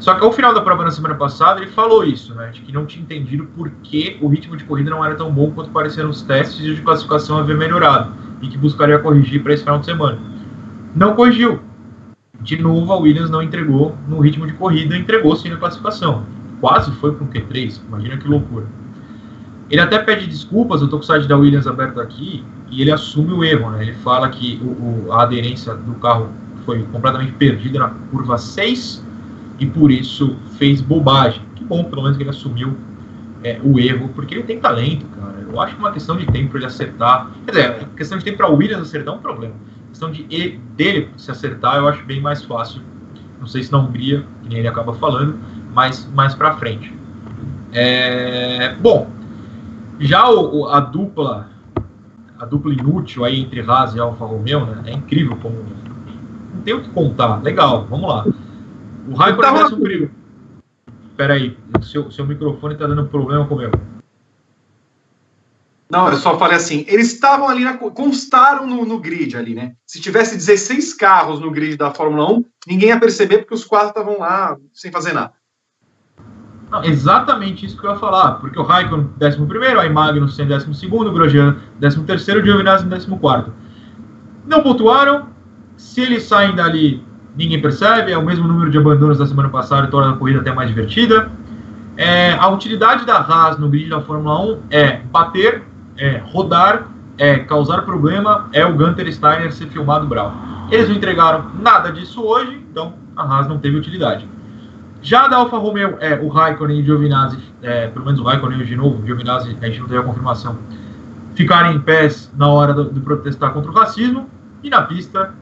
Só que ao final da prova na semana passada ele falou isso, né, de que não tinha entendido por que o ritmo de corrida não era tão bom quanto parecia nos testes e o de classificação havia melhorado e que buscaria corrigir para esse final de semana. Não corrigiu. De novo, a Williams não entregou no ritmo de corrida, entregou sim na classificação. Quase foi para um Q3, imagina que loucura. Ele até pede desculpas, eu estou com o site da Williams aberto aqui, e ele assume o erro, né? Ele fala que o, o, a aderência do carro foi completamente perdida na curva 6 e por isso fez bobagem. Que bom, pelo menos que ele assumiu é, o erro, porque ele tem talento, cara. Eu acho que uma questão de tempo ele acertar. Quer dizer, questão de tempo para o Williams acertar é um problema. Questão de ele, dele se acertar, eu acho bem mais fácil. Não sei se na Hungria, que nem ele acaba falando, mas mais para frente. É, bom, já o, a dupla a dupla inútil aí entre Haas e Alfa Romeo, né? É incrível como não tem o que contar. Legal, vamos lá. O Raikkonen é um perigo. Espera aí, seu, seu microfone está dando problema com o meu. Não, eu só falei assim, eles estavam ali, na, constaram no, no, grid ali, né? Se tivesse 16 carros no grid da Fórmula 1, ninguém ia perceber porque os quatro estavam lá sem fazer nada. Não, exatamente isso que eu ia falar, porque o Raikkonen 11, aí Magnussen 12, o Grosjean 13, o Giovinazzi 14. Não pontuaram, se eles saem dali, ninguém percebe, é o mesmo número de abandonos da semana passada torna a corrida até mais divertida. É, a utilidade da Haas no grid da Fórmula 1 é bater, é rodar, é causar problema, é o Gunter Steiner ser filmado bravo. Eles não entregaram nada disso hoje, então a Haas não teve utilidade. Já da Alfa Romeo, é, o Raikkonen e o Giovinazzi, é, pelo menos o Raikkonen de novo, o Giovinazzi, a gente não teve a confirmação, ficarem em pés na hora de protestar contra o racismo e na pista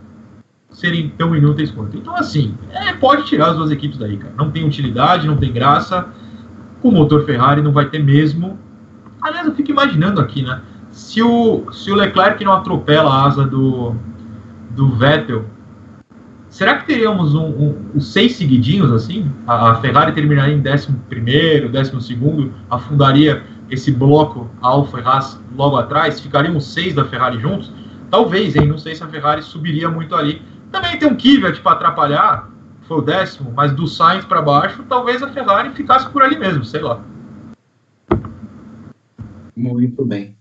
serem tão inúteis quanto. Então, assim, é, pode tirar as duas equipes daí, cara. Não tem utilidade, não tem graça. O motor Ferrari não vai ter mesmo. Aliás, eu fico imaginando aqui, né? Se o, se o Leclerc não atropela a asa do, do Vettel Será que teríamos um, um, um seis seguidinhos assim? A, a, Ferrari terminaria em 11 primeiro, 12 segundo, afundaria esse bloco Alfa e Haas logo atrás, ficariam seis da Ferrari juntos? Talvez, hein? Não sei se a Ferrari subiria muito ali. Também tem um Kvyat para atrapalhar, foi o décimo, mas do Sainz para baixo, talvez a Ferrari ficasse por ali mesmo, sei lá. Muito bem.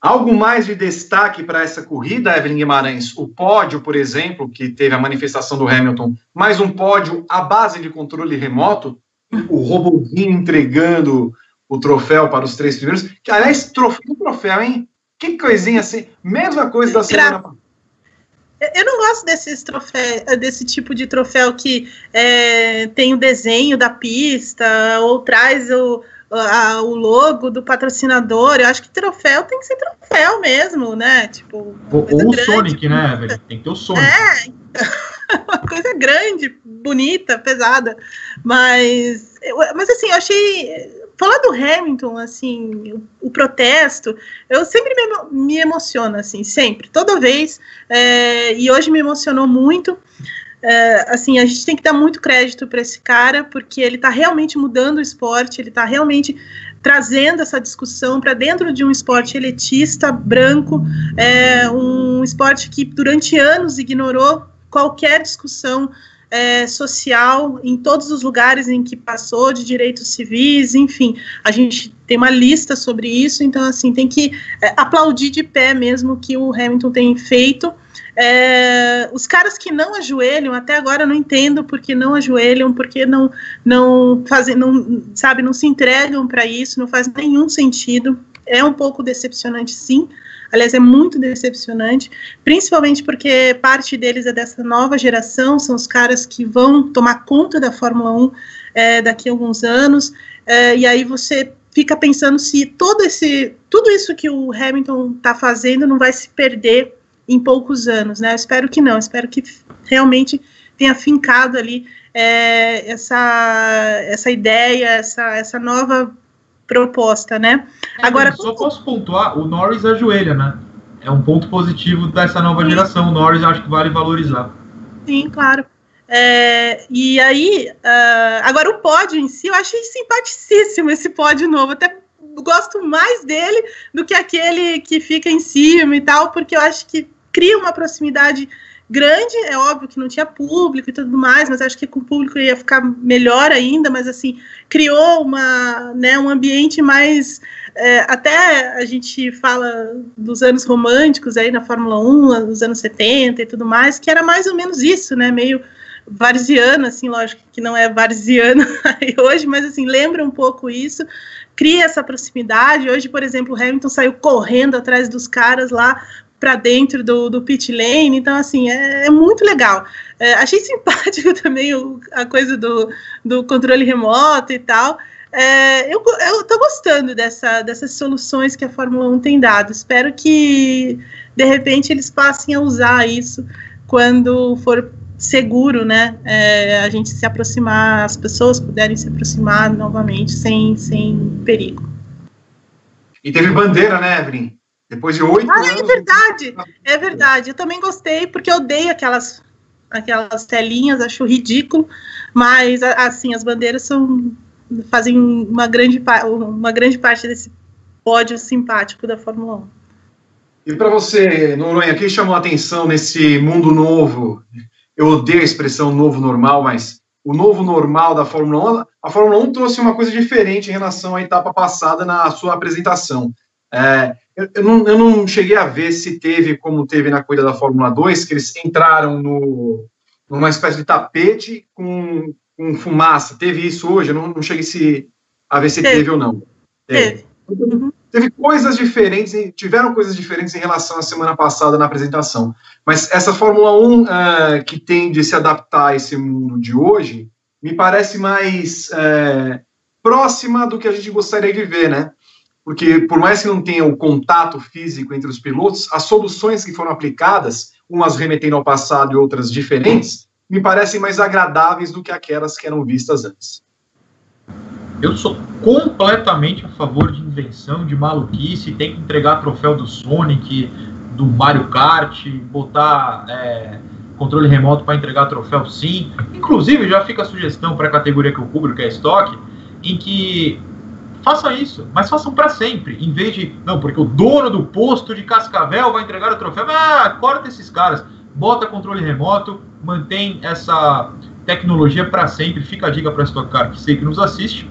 Algo mais de destaque para essa corrida, Evelyn Guimarães? O pódio, por exemplo, que teve a manifestação do Hamilton, mais um pódio à base de controle remoto, o robozinho entregando o troféu para os três primeiros. Que, aliás, troféu, troféu, hein? Que coisinha assim. Mesma coisa da semana passada. Eu não gosto desses troféu, desse tipo de troféu que é, tem o desenho da pista ou traz o, a, o logo do patrocinador. Eu acho que troféu tem que ser troféu mesmo, né? Tipo, ou, o Sonic, né, velho? Tem que ter o Sonic. É, uma coisa grande, bonita, pesada. Mas, mas assim, eu achei. Falar do Hamilton, assim, o, o protesto, eu sempre me, me emociona, assim, sempre, toda vez. É, e hoje me emocionou muito. É, assim, a gente tem que dar muito crédito para esse cara, porque ele está realmente mudando o esporte, ele está realmente trazendo essa discussão para dentro de um esporte elitista, branco, é, um esporte que durante anos ignorou qualquer discussão é, social em todos os lugares em que passou, de direitos civis, enfim, a gente tem uma lista sobre isso, então, assim, tem que é, aplaudir de pé mesmo o que o Hamilton tem feito. É, os caras que não ajoelham, até agora não entendo porque não ajoelham, porque não, não fazem, não, sabe, não se entregam para isso, não faz nenhum sentido. é um pouco decepcionante, sim. Aliás, é muito decepcionante, principalmente porque parte deles é dessa nova geração, são os caras que vão tomar conta da Fórmula 1 é, daqui a alguns anos, é, e aí você fica pensando se todo esse, tudo isso que o Hamilton está fazendo não vai se perder em poucos anos, né? Eu espero que não, espero que realmente tenha fincado ali é, essa, essa ideia, essa, essa nova proposta, né? É, Agora só posso pontuar, o Norris ajoelha, né? É um ponto positivo dessa nova Sim. geração. O Norris acho que vale valorizar. Sim, claro. É, e aí, uh, agora o pódio em si, eu achei simpaticíssimo esse pódio novo. Até gosto mais dele do que aquele que fica em cima e tal, porque eu acho que cria uma proximidade grande, é óbvio que não tinha público e tudo mais, mas acho que com o público ia ficar melhor ainda, mas assim, criou uma, né, um ambiente mais, é, até a gente fala dos anos românticos aí na Fórmula 1, dos anos 70 e tudo mais, que era mais ou menos isso, né, meio varziano, assim, lógico que não é varziano hoje, mas assim, lembra um pouco isso, cria essa proximidade, hoje, por exemplo, o Hamilton saiu correndo atrás dos caras lá para dentro do, do pit lane, então assim, é, é muito legal. É, achei simpático também o, a coisa do, do controle remoto e tal. É, eu, tô gostando dessa, dessas soluções que a Fórmula 1 tem dado. Espero que de repente eles passem a usar isso quando for seguro, né? É, a gente se aproximar, as pessoas puderem se aproximar novamente sem, sem perigo. E teve bandeira, né, Evelyn? Depois de oito ah, é anos. É verdade, é verdade. Eu também gostei, porque eu odeio aquelas, aquelas telinhas, acho ridículo, mas assim, as bandeiras são fazem uma grande, uma grande parte desse pódio simpático da Fórmula 1. E para você, Noronha, o que chamou a atenção nesse mundo novo? Eu odeio a expressão novo normal, mas o novo normal da Fórmula 1, a Fórmula 1 trouxe uma coisa diferente em relação à etapa passada na sua apresentação. É, eu, eu, não, eu, não, cheguei a ver se teve, como teve na corrida da Fórmula 2, que eles entraram no, numa espécie de tapete com, com fumaça. Teve isso hoje? Eu não, não cheguei se, a ver se teve, teve ou não. Teve. Teve. teve coisas diferentes, tiveram coisas diferentes em relação à semana passada na apresentação. Mas essa Fórmula 1 uh, é, que tem de se adaptar a esse mundo de hoje, me parece mais uh, próxima do que a gente gostaria de ver, né? Porque por mais que não tenha o contato físico entre os pilotos, as soluções que foram aplicadas, umas remetendo ao passado e outras diferentes, me parecem mais agradáveis do que aquelas que eram vistas antes. Eu sou completamente a favor de invenção, de maluquice, tem que entregar troféu do Sonic, do Mario Kart, botar é, controle remoto para entregar troféu sim. Inclusive, já fica a sugestão para a categoria que eu cubro, que é estoque, em que Faça isso, mas façam para sempre, em vez de, não, porque o dono do posto de Cascavel vai entregar o troféu. Ah, corta esses caras, bota controle remoto, mantém essa tecnologia para sempre. Fica a dica para Stock que sei que nos assiste.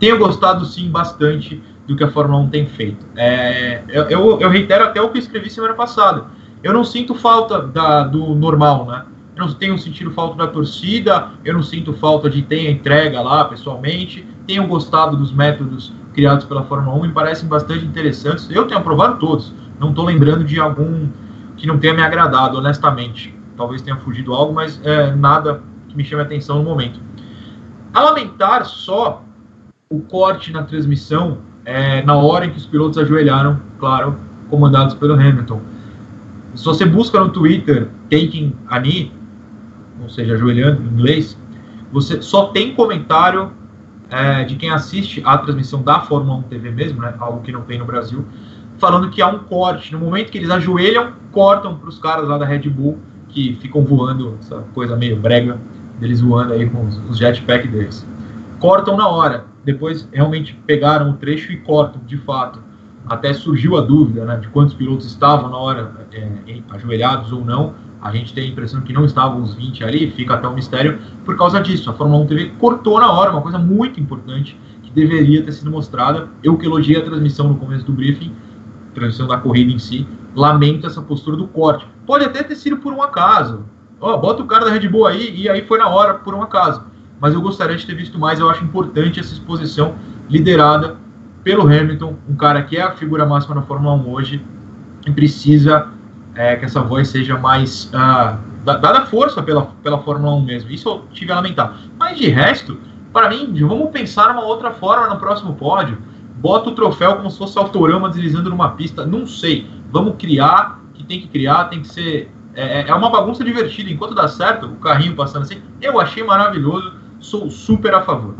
Tenho gostado, sim, bastante do que a Fórmula 1 tem feito. É, eu, eu, reitero até o que eu escrevi semana passada. Eu não sinto falta da, do normal, né? Eu não tenho sentido falta da torcida, eu não sinto falta de ter a entrega lá pessoalmente tenham gostado dos métodos criados pela Fórmula 1, me parecem bastante interessantes. Eu tenho aprovado todos, não estou lembrando de algum que não tenha me agradado, honestamente. Talvez tenha fugido algo, mas é, nada que me chame a atenção no momento. A lamentar só o corte na transmissão é, na hora em que os pilotos ajoelharam, claro, comandados pelo Hamilton. Se você busca no Twitter taking a knee, ou seja, ajoelhando em inglês, você só tem comentário é, de quem assiste a transmissão da Fórmula 1 TV mesmo, né, algo que não tem no Brasil, falando que há um corte. No momento que eles ajoelham, cortam para os caras lá da Red Bull, que ficam voando, essa coisa meio brega deles voando aí com os, os jetpack deles. Cortam na hora. Depois realmente pegaram o trecho e cortam, de fato. Até surgiu a dúvida né, de quantos pilotos estavam na hora é, ajoelhados ou não a gente tem a impressão que não estavam os 20 ali, fica até um mistério por causa disso. A Fórmula 1 TV cortou na hora, uma coisa muito importante que deveria ter sido mostrada. Eu que elogiei a transmissão no começo do briefing, transmissão da corrida em si, lamento essa postura do corte. Pode até ter sido por um acaso. Ó, bota o cara da Red Bull aí e aí foi na hora por um acaso. Mas eu gostaria de ter visto mais, eu acho importante essa exposição liderada pelo Hamilton, um cara que é a figura máxima na Fórmula 1 hoje e precisa é, que essa voz seja mais uh, dada força pela, pela Fórmula 1 mesmo. Isso eu tive a lamentar. Mas de resto, para mim, vamos pensar uma outra forma no próximo pódio. Bota o troféu como se fosse autorama deslizando numa pista. Não sei. Vamos criar, que tem que criar, tem que ser. É, é, é uma bagunça divertida. Enquanto dá certo, o carrinho passando assim, eu achei maravilhoso. Sou super a favor.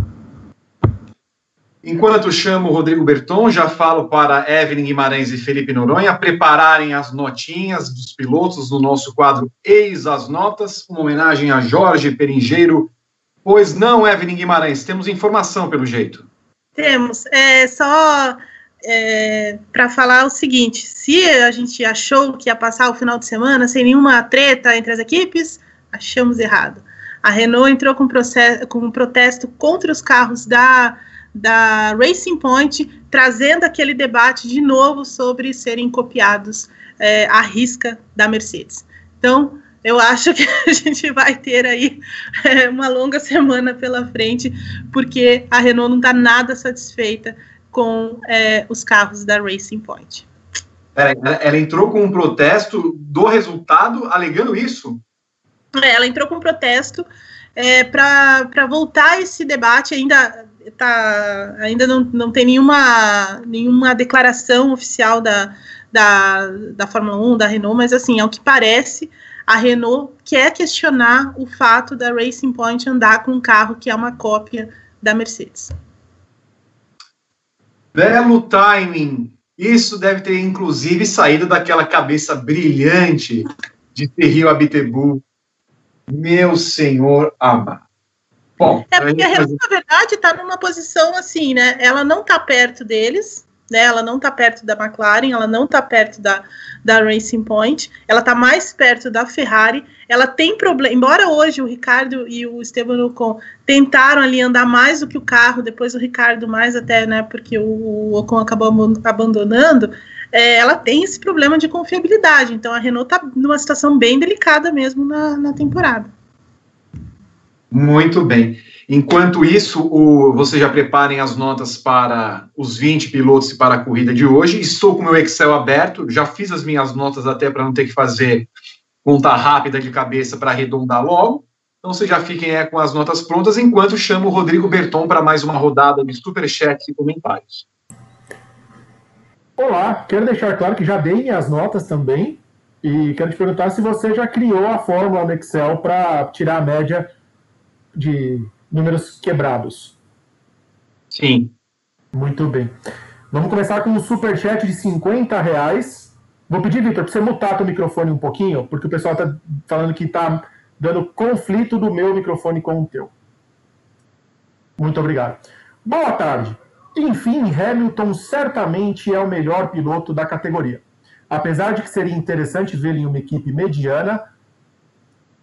Enquanto chamo o Rodrigo Berton, já falo para Evelyn Guimarães e Felipe Noronha prepararem as notinhas dos pilotos do nosso quadro Eis as Notas, uma homenagem a Jorge Peringeiro. Pois não, Evelyn Guimarães, temos informação pelo jeito. Temos. É só é, para falar o seguinte: se a gente achou que ia passar o final de semana sem nenhuma treta entre as equipes, achamos errado. A Renault entrou com, processo, com um protesto contra os carros da da Racing Point, trazendo aquele debate de novo sobre serem copiados é, à risca da Mercedes. Então, eu acho que a gente vai ter aí é, uma longa semana pela frente, porque a Renault não está nada satisfeita com é, os carros da Racing Point. Ela, ela, entrou com um protesto do resultado, alegando isso? É, ela entrou com um protesto é, para voltar esse debate ainda tá, ainda não, não tem nenhuma, nenhuma declaração oficial da, da, da Fórmula 1, da Renault, mas assim, ao que parece, a Renault quer questionar o fato da Racing Point andar com um carro que é uma cópia da Mercedes. Belo timing. Isso deve ter, inclusive, saído daquela cabeça brilhante de Terrio Abitebu. Meu senhor amado. Bom, é porque a Renault, na verdade, está numa posição assim, né? Ela não está perto deles, né? Ela não está perto da McLaren, ela não está perto da, da Racing Point, ela está mais perto da Ferrari. Ela tem problema, embora hoje o Ricardo e o Esteban Ocon tentaram ali andar mais do que o carro, depois o Ricardo mais até, né? Porque o Ocon acabou abandonando. É, ela tem esse problema de confiabilidade. Então a Renault está numa situação bem delicada mesmo na, na temporada. Muito bem. Enquanto isso, o, vocês já preparem as notas para os 20 pilotos e para a corrida de hoje. Estou com o meu Excel aberto, já fiz as minhas notas até para não ter que fazer conta rápida de cabeça para arredondar logo. Então vocês já fiquem é, com as notas prontas, enquanto chamo o Rodrigo Berton para mais uma rodada de superchats e comentários. Olá, quero deixar claro que já dei minhas notas também. E quero te perguntar se você já criou a fórmula no Excel para tirar a média de números quebrados. Sim. Muito bem. Vamos começar com um superchat de 50 reais. Vou pedir, Vitor, para você mutar o microfone um pouquinho, porque o pessoal está falando que está dando conflito do meu microfone com o teu. Muito obrigado. Boa tarde. Enfim, Hamilton certamente é o melhor piloto da categoria. Apesar de que seria interessante vê-lo em uma equipe mediana.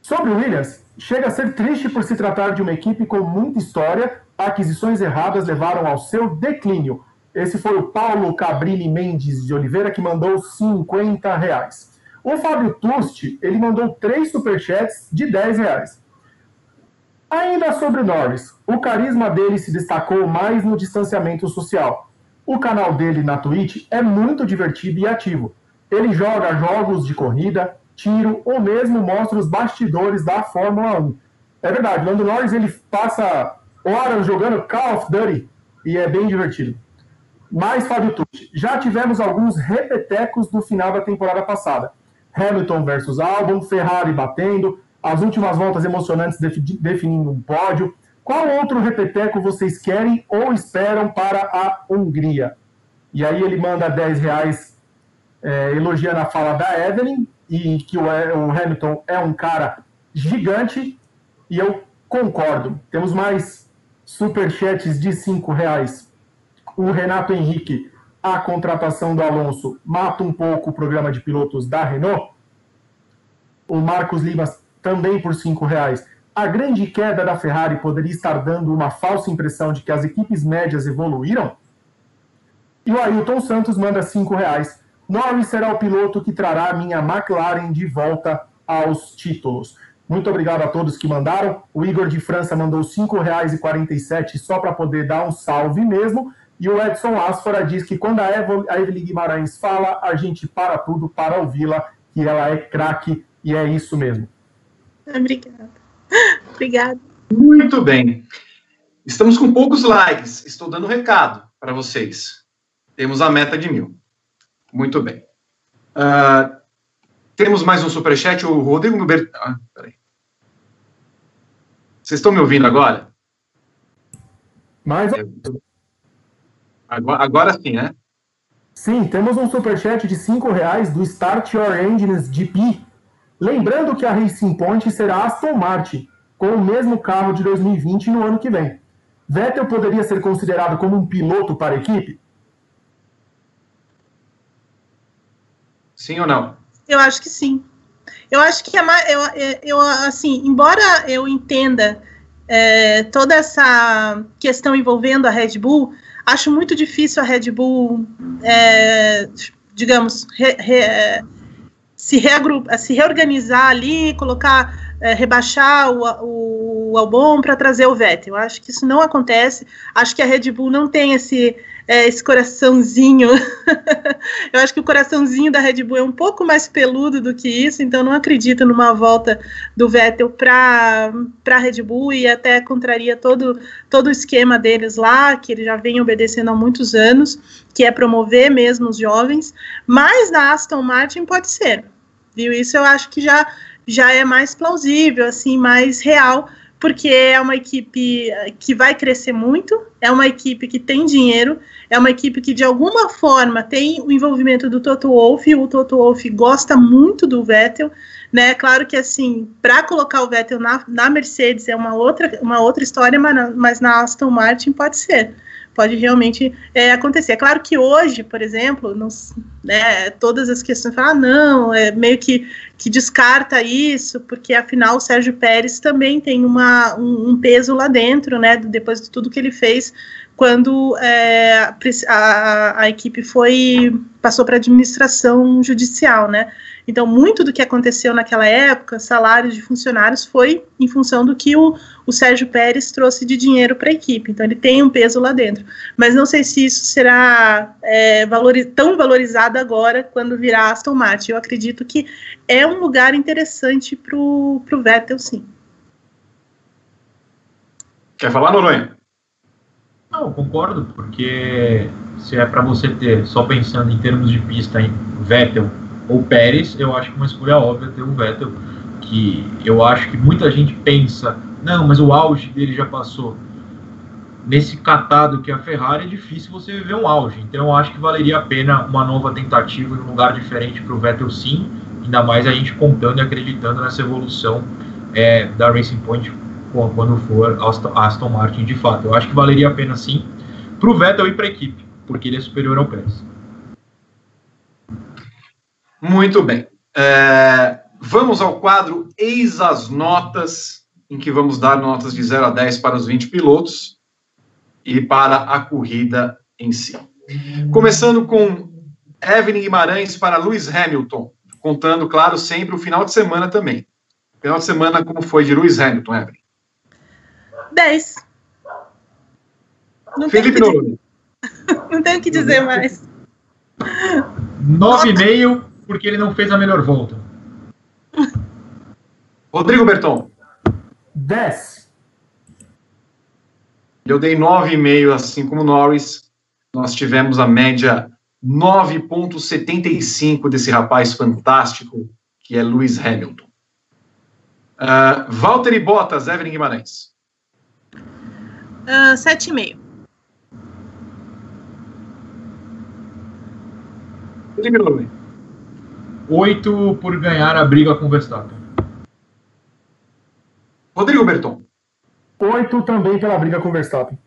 Sobre o Williams, chega a ser triste por se tratar de uma equipe com muita história. Aquisições erradas levaram ao seu declínio. Esse foi o Paulo Cabrini Mendes de Oliveira que mandou 50 reais. O Fábio Tusti, ele mandou três superchats de 10 reais. Ainda sobre Norris, o carisma dele se destacou mais no distanciamento social. O canal dele na Twitch é muito divertido e ativo. Ele joga jogos de corrida, tiro ou mesmo mostra os bastidores da Fórmula 1. É verdade, Lando Norris ele passa horas jogando Call of Duty e é bem divertido. Mas, Fábio Tucci, já tivemos alguns repetecos do final da temporada passada. Hamilton versus Albon, Ferrari batendo, as últimas voltas emocionantes definindo um pódio. Qual outro repeteco vocês querem ou esperam para a Hungria? E aí ele manda 10 reais é, elogiando a fala da Evelyn, e que o, o Hamilton é um cara gigante, e eu concordo. Temos mais superchats de cinco reais. O Renato Henrique, a contratação do Alonso mata um pouco o programa de pilotos da Renault. O Marcos Lima também por cinco reais. A grande queda da Ferrari poderia estar dando uma falsa impressão de que as equipes médias evoluíram? E o Ailton Santos manda cinco reais. Norris será o piloto que trará minha McLaren de volta aos títulos. Muito obrigado a todos que mandaram. O Igor de França mandou R$ 5,47 só para poder dar um salve mesmo. E o Edson Asfora diz que quando a, a Evelyn Guimarães fala, a gente para tudo para ouvi-la, que ela é craque e é isso mesmo. Obrigada. Obrigada. Muito bem. Estamos com poucos likes. Estou dando um recado para vocês. Temos a meta de mil. Muito bem. Uh, temos mais um superchat. O Rodrigo Bert... ah, peraí. Vocês estão me ouvindo agora? Mais... Agora, agora sim, né? Sim, temos um superchat de cinco reais do Start Your Engines GP. Lembrando que a Racing Point será Aston Martin, com o mesmo carro de 2020 no ano que vem. Vettel poderia ser considerado como um piloto para a equipe? Sim ou não? Eu acho que sim. Eu acho que é mais, eu, eu, assim, embora eu entenda é, toda essa questão envolvendo a Red Bull, acho muito difícil a Red Bull, é, digamos, re, re, se, reagrupa, se reorganizar ali, colocar, é, rebaixar o, o Albon para trazer o Vettel. Acho que isso não acontece. Acho que a Red Bull não tem esse é, esse coraçãozinho. eu acho que o coraçãozinho da Red Bull é um pouco mais peludo do que isso, então não acredito numa volta do Vettel para a Red Bull e até contraria todo, todo o esquema deles lá, que ele já vem obedecendo há muitos anos, que é promover mesmo os jovens, mas na Aston Martin pode ser. Viu? Isso eu acho que já, já é mais plausível, assim, mais real porque é uma equipe eh, que vai crescer muito, é uma equipe que tem dinheiro, é uma equipe que de alguma forma tem o envolvimento do Toto Wolff, o Toto Wolff gosta muito do Vettel, né? Claro que assim, para colocar o Vettel na, na, Mercedes é uma outra, uma outra história, mas na, mas na Aston Martin pode ser pode realmente é, acontecer. É claro que hoje, por exemplo, não, né, todas as questões falam, ah, não, é meio que, que descarta isso, porque afinal o Sérgio Pérez também tem uma, um, um peso lá dentro, né, depois de tudo que ele fez quando é, a, a, equipe foi passou para administração judicial, né? Então, muito do que aconteceu naquela época, salários de funcionários, foi em função do que o, o Sérgio Pérez trouxe de dinheiro para a equipe. Então, ele tem um peso lá dentro. Mas não sei se isso será é, valori tão valorizado agora quando virar Aston Martin. Eu acredito que é um lugar interessante para o Vettel, sim. Quer falar, Noronha? Não, concordo, porque se é para você ter, só pensando em termos de pista, em Vettel ou Pérez, eu acho que uma escolha óbvia ter o Vettel, que eu acho que muita gente pensa, não, mas o auge dele já passou. Nesse catado que é a Ferrari, é difícil você viver um auge. Então eu acho que valeria a pena uma nova tentativa em um lugar diferente para o Vettel, sim. Ainda mais a gente contando e acreditando nessa evolução é, da Racing Point quando for Aston Martin de fato. Eu acho que valeria a pena sim para o Vettel e para a equipe, porque ele é superior ao Pérez. Muito bem. É, vamos ao quadro Eis as Notas, em que vamos dar notas de 0 a 10 para os 20 pilotos e para a corrida em si. Começando com Evelyn Guimarães para Lewis Hamilton, contando, claro, sempre o final de semana também. Final de semana, como foi de Lewis Hamilton, Evelyn? 10. Não Felipe Noronha. Não tenho o que dizer mais. 9,5 porque ele não fez a melhor volta. Rodrigo Berton. 10. Eu dei 9,5, assim como Norris. Nós tivemos a média 9,75 desse rapaz fantástico, que é Lewis Hamilton. Uh, Valtteri Bottas, Evelyn Guimarães. Uh, 7,5. Felipe Noronha. 8 por ganhar a briga com o Verstappen. Rodrigo Berton. 8 também pela briga com o Verstappen.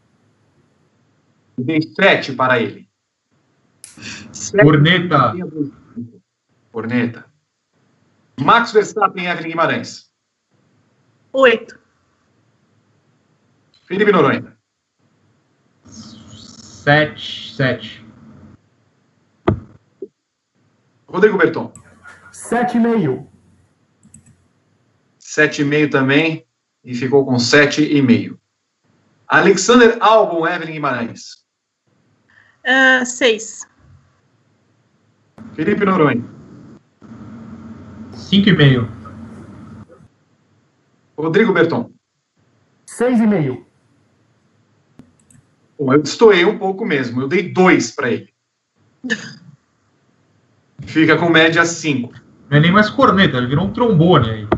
Dei 7 para ele. Corneta. Corneta. Max Verstappen e Evelyn Guimarães. 8. Felipe Noronha. 7. 7. Rodrigo Berton. Sete e meio. Sete e meio também, e ficou com sete e meio. Alexander Albon, Evelyn Guimarães. Uh, seis. Felipe Noronha. Cinco e meio. Rodrigo Berton. Seis e meio. Bom, eu destoei um pouco mesmo. Eu dei dois para ele. Fica com média cinco. Não é nem mais corneta, ele virou um trombone aí.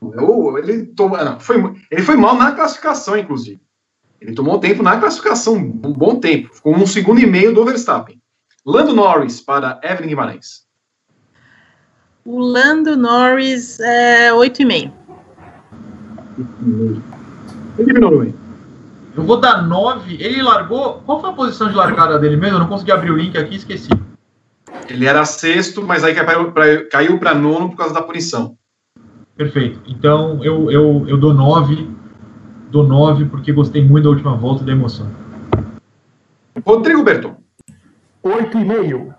Eu, ele, não, foi, ele foi mal na classificação, inclusive. Ele tomou tempo na classificação, um bom tempo. Ficou um segundo e meio do Verstappen. Lando Norris para Evelyn Guimarães. O Lando Norris é 8,5. Felipe Noronha. Eu vou dar 9. Ele largou. Qual foi a posição de largada dele mesmo? Eu não consegui abrir o link aqui, esqueci. Ele era sexto, mas aí caiu para nono por causa da punição. Perfeito. Então eu, eu, eu dou 9. Dou 9 porque gostei muito da última volta da emoção. Rodrigo Berton. 8,5.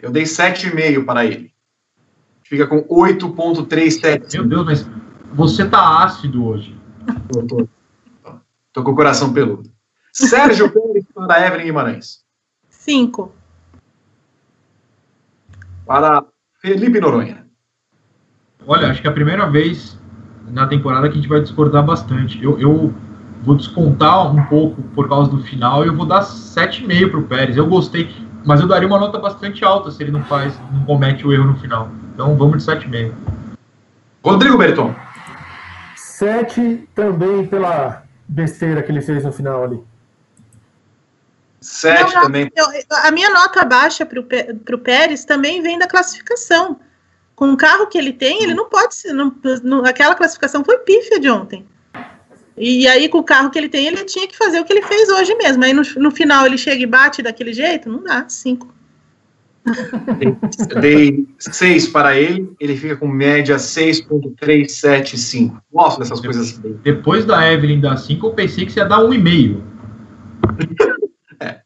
Eu dei 7,5 para ele. Fica com 8,37. Meu Deus, mas você tá ácido hoje. Tô, tô, tô com o coração peludo. Sérgio Pérez para Evelyn Guimarães. 5. Para Felipe Noronha. Olha, acho que é a primeira vez na temporada que a gente vai discordar bastante. Eu, eu vou descontar um pouco por causa do final e eu vou dar 7,5 para o Pérez. Eu gostei, mas eu daria uma nota bastante alta se ele não faz, não comete o erro no final. Então vamos de 7,5. Rodrigo Berton. 7 também pela besteira que ele fez no final ali. 7 também. Eu, a minha nota baixa para o Pérez também vem da classificação com o carro que ele tem, ele não pode ser. Não, não, aquela classificação foi pífia de ontem. E aí, com o carro que ele tem, ele tinha que fazer o que ele fez hoje mesmo. Aí no, no final ele chega e bate daquele jeito? Não dá, cinco. Eu dei seis para ele, ele fica com média 6.375. Gosto dessas coisas assim. Depois da Evelyn dar 5, eu pensei que você ia dar um e meio. é.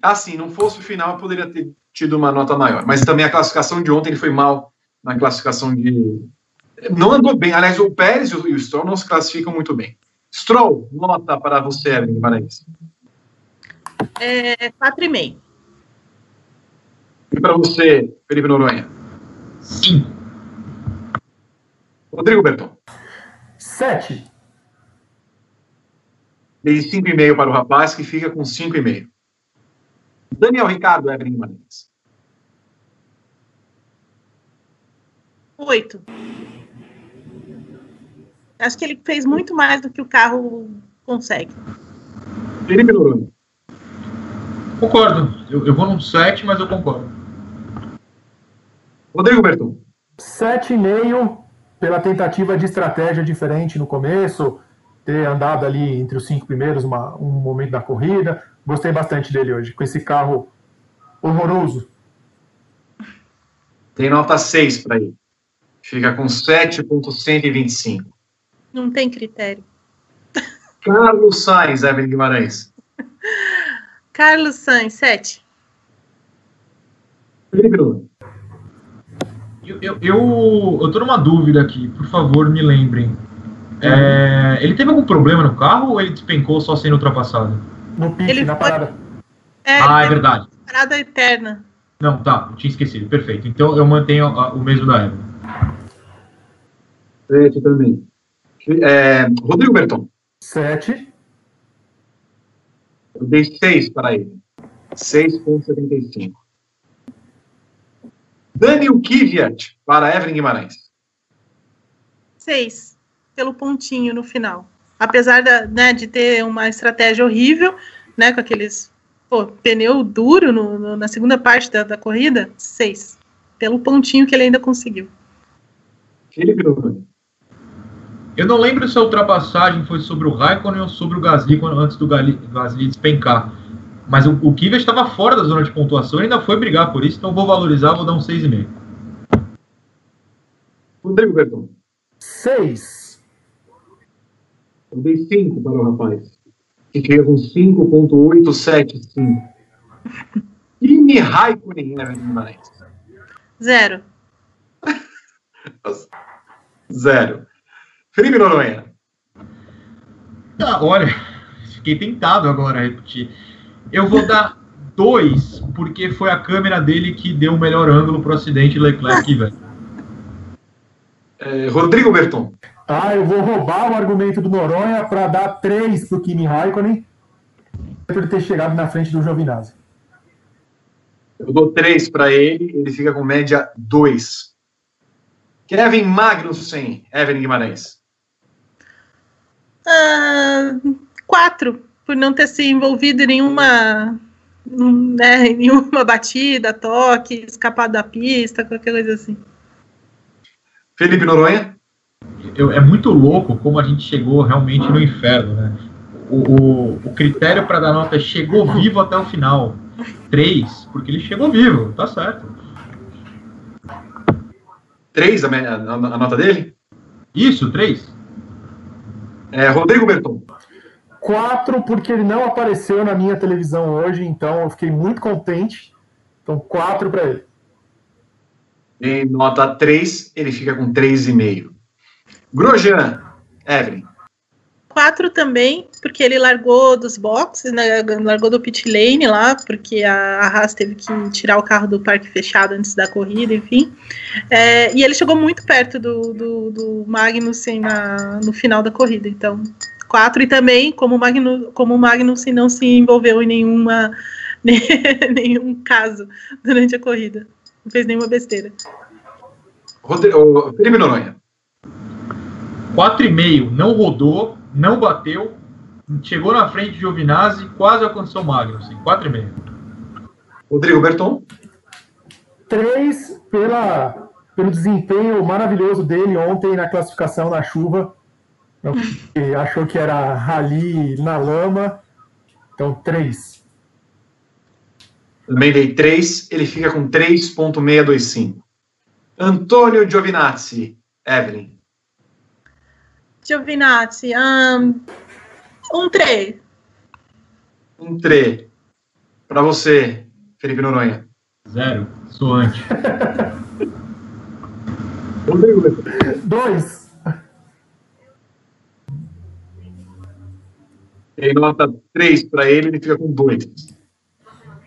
Assim, não fosse o final, eu poderia ter tido uma nota maior. Mas também a classificação de ontem ele foi mal na classificação de. Não andou bem. Aliás, o Pérez e o Stroll não se classificam muito bem. Stroll, nota para você, Evelyn Guimarães. É 4,5. E para você, Felipe Noronha? Sim. Rodrigo Berton. 7. Dei 5,5 para o rapaz, que fica com 5,5. Daniel Ricardo, Evelyn Guimarães. Oito. Acho que ele fez muito mais do que o carro consegue. Felipe Noronha. Concordo. Eu, eu vou num 7, mas eu concordo. Rodrigo Berton. 7,5 pela tentativa de estratégia diferente no começo, ter andado ali entre os cinco primeiros uma, um momento da corrida. Gostei bastante dele hoje, com esse carro horroroso. Tem nota 6 para ele. Fica com 7,125. Não tem critério. Carlos Sainz, Evelyn Guimarães. Carlos Sainz, 7. Felipe Bruno. Eu, eu, eu, eu tô numa dúvida aqui, por favor, me lembrem. É, ele teve algum problema no carro ou ele despencou só sendo ultrapassado? No pique, Ele na foi- parada. É, ah, é verdade. Parada eterna. Não, tá, eu tinha esquecido. Perfeito. Então eu mantenho a- o mesmo da Evelyn. 7 também. É, Rodrigo Berton. 7. Eu dei 6 para ele. 6,75. Daniel Kvyat para Evelyn Guimarães. 6. Pelo pontinho no final. Apesar da, né, de ter uma estratégia horrível, né, com aqueles pô, pneu duro no, no- na segunda parte da, da corrida, 6. Pelo pontinho que ele ainda conseguiu. Felipe Bruno. Eu não lembro se a ultrapassagem foi sobre o Raikkonen ou sobre o Gasly antes do Gasly despencar. Mas o, o Kvyat estava fora da zona de pontuação e ainda foi brigar por isso, então vou valorizar, vou dar um 6,5. Rodrigo Berton. 6. Eu dei 5 para o rapaz. Que chega com 5,875. Kimi Raikkonen, Evelyn Guimarães. Zero. Zero. Felipe Noronha. Ah, olha, fiquei tentado agora a repetir. Eu vou dar dois, porque foi a câmera dele que deu o melhor ângulo para o acidente Leclerc, velho. É, Rodrigo Berton. Ah, eu vou roubar o argumento do Noronha para dar três para o Kimi Raikkonen por ter chegado na frente do Giovinazzi. Eu dou três para ele, ele fica com média dois. Kevin Magnussen, Evelyn Guimarães. Uh, quatro, por não ter se envolvido em nenhuma, né, em nenhuma batida, toque, escapado da pista, qualquer coisa assim. Felipe Noronha? Eu, é muito louco como a gente chegou realmente no inferno, né? O, o, o critério para dar nota é chegou vivo até o final. Três, porque ele chegou vivo, tá certo. Três a, a, a nota dele? Isso, três. É, Rodrigo Berton. Quatro, porque ele não apareceu na minha televisão hoje, então eu fiquei muito contente. Então, quatro para ele. Em nota 3, ele fica com 3,5. Grosjean, Evelyn. Quatro também, porque ele largou dos boxes, né, largou do pit lane lá, porque a Haas teve que tirar o carro do parque fechado antes da corrida, enfim. É, e ele chegou muito perto do, do, do Magnussen na, no final da corrida, então quatro. E também, como o, Magnu, como o Magnussen não se envolveu em nenhuma, nenhum caso durante a corrida, não fez nenhuma besteira. Rodrigo, Felipe Noronha. 4,5, não rodou, não bateu, chegou na frente de Giovinazzi, quase alcançou o Magnussen. 4,5. Rodrigo Berton. 3 pela, pelo desempenho maravilhoso dele ontem na classificação na chuva. Achou que era rally na lama. Então, 3. Também dei 3, ele fica com 3,625. Antônio Giovinazzi, Evelyn. Giovinazzi, um, um 3. Um 3. Para você, Felipe Noronha. Zero. Sou. Rodrigo. Dois. Tem nota 3 para ele, ele fica com 2.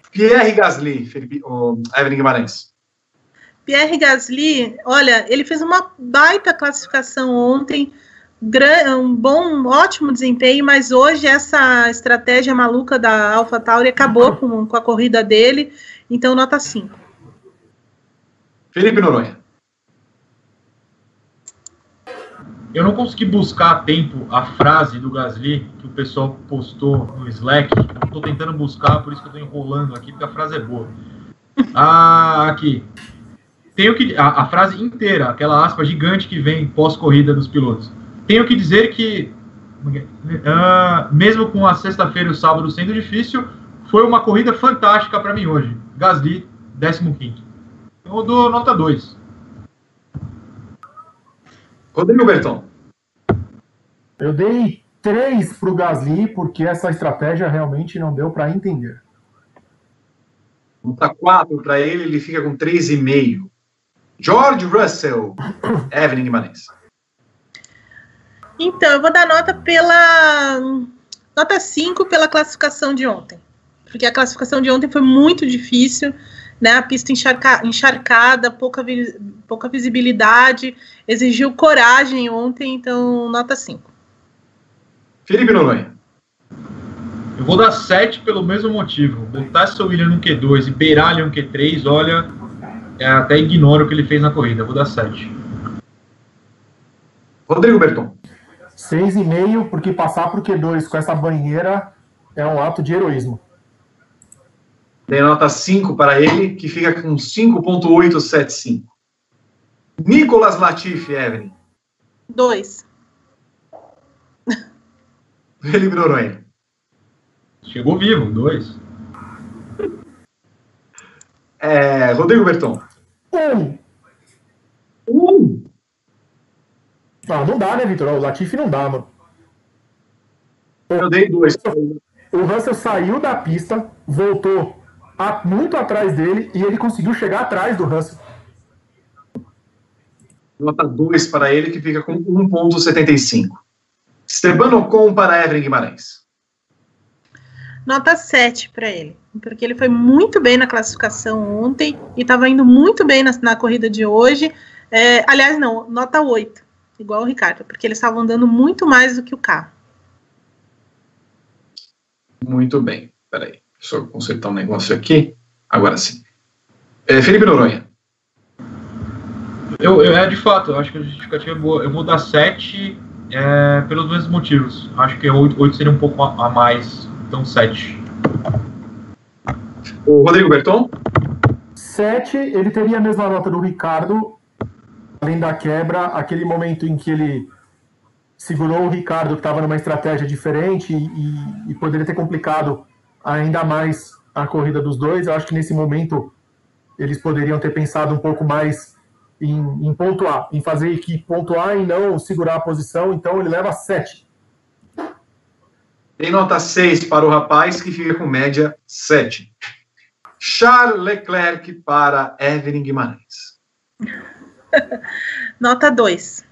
Pierre Gasly, Felipe, oh, Evelyn Guimarães. Pierre Gasly, olha, ele fez uma baita classificação ontem um bom, ótimo desempenho, mas hoje essa estratégia maluca da AlphaTauri acabou com, com a corrida dele, então nota 5. Felipe Noronha. Eu não consegui buscar a tempo a frase do Gasly que o pessoal postou no Slack. Estou tentando buscar, por isso que eu estou enrolando aqui, porque a frase é boa. Ah, aqui. Tenho que a, a frase inteira, aquela aspa gigante que vem pós-corrida dos pilotos tenho que dizer que, uh, mesmo com a sexta-feira e o sábado sendo difícil, foi uma corrida fantástica para mim hoje. Gasly, 15. Eu dou nota 2. Rodrigo Berton. Eu dei 3 para o Gasly, porque essa estratégia realmente não deu para entender. Nota 4 para ele, ele fica com 3,5. George Russell, Evelyn Guimarães. Então, eu vou dar nota pela. Nota 5 pela classificação de ontem. Porque a classificação de ontem foi muito difícil, né? A pista encharca, encharcada, pouca, vi, pouca visibilidade, exigiu coragem ontem, então nota 5. Felipe Noronha. Eu vou dar 7 pelo mesmo motivo. Botar seu William no Q2 e beirar ali um Q3, olha, é, até ignoro o que ele fez na corrida. Vou dar 7. Rodrigo Berton. 6,5, porque passar para o Q2 com essa banheira é um ato de heroísmo. Tem nota 5 para ele, que fica com 5,875. Nicolas Latifi, Evelyn. 2. Felipe Noronha. Chegou vivo, 2. É, Rodrigo Berton. 1. Um. um. Ah, não dá, né, Vitor? O Latifi não dá, mano. Eu dei dois. O Russell saiu da pista, voltou muito atrás dele e ele conseguiu chegar atrás do Russell. Nota 2 para ele, que fica com 1,75. Esteban Ocon para Evelyn Guimarães. nota 7 para ele, porque ele foi muito bem na classificação ontem e estava indo muito bem na, na corrida de hoje. É, aliás, não, nota 8, igual o Ricardo, porque eles estavam andando muito mais do que o carro. Muito bem, peraí, deixa eu consertar um negócio aqui. Agora sim. É, Felipe Noronha. Eu, eu, é de fato, eu acho que a justificativa é boa. Eu vou dar 7 é, pelos mesmos motivos. Acho que 8, 8 seria um pouco a, a mais, então 7. O Rodrigo Berton? 7, ele teria a mesma nota do Ricardo, além da quebra, aquele momento em que ele segurou o Ricardo, que estava numa estratégia diferente e, e, poderia ter complicado ainda mais a corrida dos dois. Eu acho que nesse momento eles poderiam ter pensado um pouco mais em, em pontuar, em fazer a equipe pontuar e não segurar a posição. Então ele leva 7. Tem nota 6 para o rapaz, que fica com média 7. Charles Leclerc para Evelyn Guimarães. nota 2.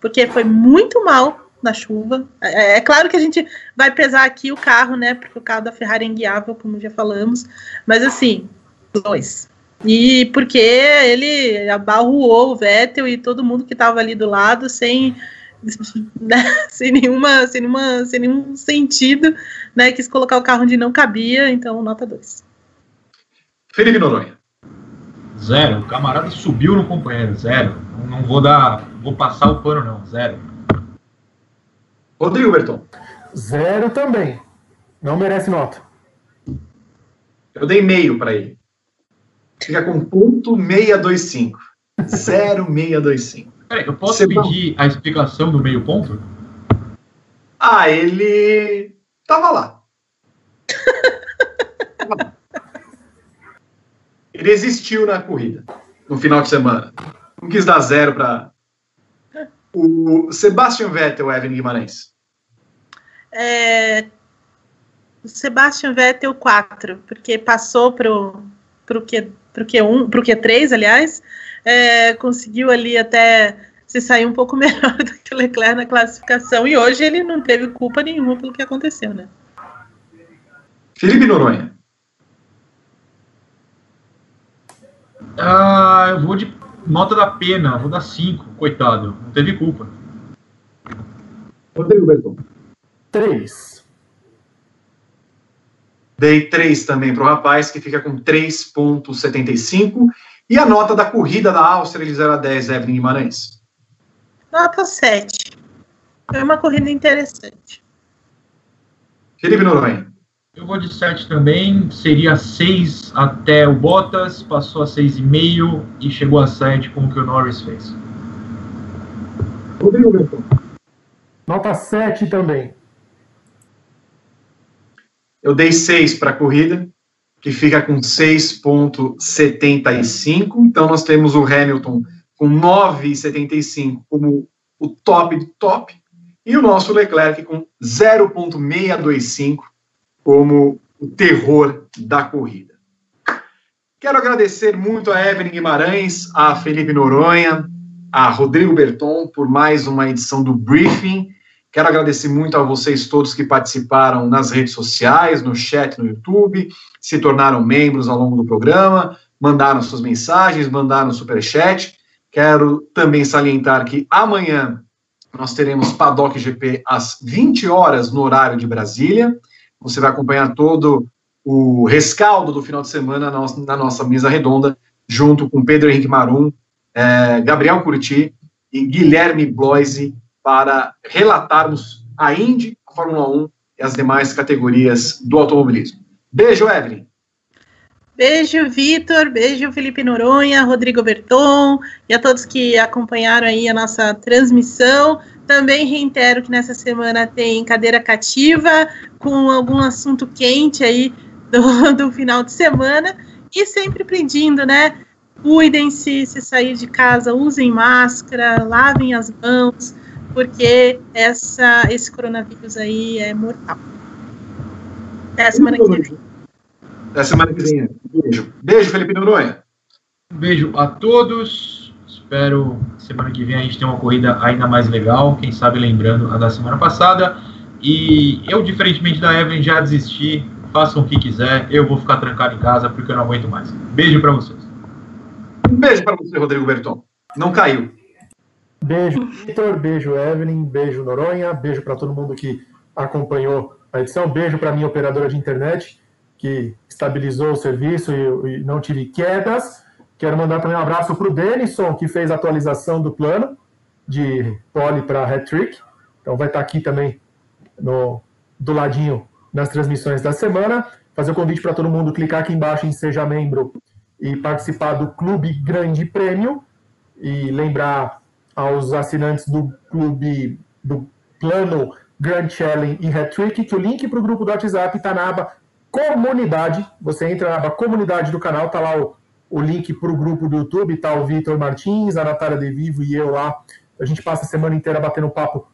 Porque foi muito mal na chuva. É, é, claro que a gente vai pesar aqui o carro, né? Porque o carro da Ferrari é inguiável, como já falamos. Mas assim, dois. E porque ele abarruou o Vettel e todo mundo que estava ali do lado sem, né, sem, nenhuma, sem, nenhuma, sem nenhum sentido, né? Quis colocar o carro onde não cabia, então nota 2. Felipe Noronha. Zero. O camarada subiu no companheiro, zero. Não vou dar. Vou passar o pano, não. Zero. Rodrigo Berton. Zero também. Não merece nota. Eu dei meio para ele. Fica com ponto 625. 0625. Peraí, eu posso Você pedir a explicação do meio ponto? Ah, ele tava lá. ele existiu na corrida, no final de semana. Não quis dar zero para o Sebastian Vettel, Evelyn Guimarães. É, o Sebastian Vettel 4, porque passou pro pro Q para o Q1, para o Q3, aliás, é, conseguiu ali até se sair um pouco melhor do que o Leclerc na classificação e hoje ele não teve culpa nenhuma pelo que aconteceu, né? Felipe Noronha. Ah, eu vou de nota da pena, vou dar 5, coitado, não teve culpa. Rodrigo Berton. 3. Dei 3 também para o rapaz, que fica com 3,75. E a nota da corrida da Áustria de 0 a 10, Evelyn Guimarães? Nota 7. Foi uma corrida interessante. Felipe Noronha. Eu vou de 7 também. Seria 6 até o Bottas, passou a 6,5 e chegou a 7 com o que o Norris fez. Rodrigo Berton. Nota 7 também. Eu dei 6 para a corrida, que fica com 6,75. Então, nós temos o Hamilton com 9,75 como o top do top. E o nosso Leclerc com 0,625 como o terror da corrida. Quero agradecer muito a Evelyn Guimarães, a Felipe Noronha, a Rodrigo Berton por mais uma edição do Briefing. Quero agradecer muito a vocês todos que participaram nas redes sociais, no chat no YouTube, se tornaram membros ao longo do programa, mandaram suas mensagens, mandaram superchat. Quero também salientar que amanhã nós teremos Paddock GP às 20 horas no horário de Brasília. Você vai acompanhar todo o rescaldo do final de semana na nossa mesa redonda, junto com Pedro Henrique Marum, eh, Gabriel Curti e Guilherme Bloise, para relatarmos a Indy, a Fórmula 1 e as demais categorias do automobilismo. Beijo, Evelyn. Beijo, Vitor. Beijo, Felipe Noronha, Rodrigo Berton e a todos que acompanharam aí a nossa transmissão. Também reitero que nessa semana tem cadeira cativa com algum assunto quente aí do, do final de semana e sempre pedindo, né? Cuidem-se, se sair de casa, usem máscara, lavem as mãos, porque essa, esse coronavírus aí é mortal. Até a semana que vem. Até a semana que vem. Beijo. Beijo, Felipe Noronha. Um beijo a todos. Espero que semana que vem a gente tenha uma corrida ainda mais legal. Quem sabe lembrando a da semana passada. E eu, diferentemente da Evelyn, já desisti. façam o que quiser, eu vou ficar trancado em casa porque eu não aguento mais. Beijo para vocês. Um beijo para você, Rodrigo Berton. Não caiu. Beijo, Vitor. Beijo, Evelyn. Beijo, Noronha. Beijo para todo mundo que acompanhou a edição. Beijo para minha operadora de internet, que estabilizou o serviço e, e não tive quedas. Quero mandar também um abraço para o Denison, que fez a atualização do plano de pole para hat-trick. Então vai estar aqui também no, do ladinho nas transmissões da semana. Fazer o convite para todo mundo clicar aqui embaixo em Seja Membro e participar do Clube Grande Prêmio. E lembrar aos assinantes do clube, do plano Grand Challenge e Hat-Trick, que o link para o grupo do WhatsApp está na aba Comunidade. Você entra na aba Comunidade do canal, está lá o, o link para o grupo do YouTube, está o Vitor Martins, a Natália De Vivo e eu lá. A gente passa a semana inteira batendo papo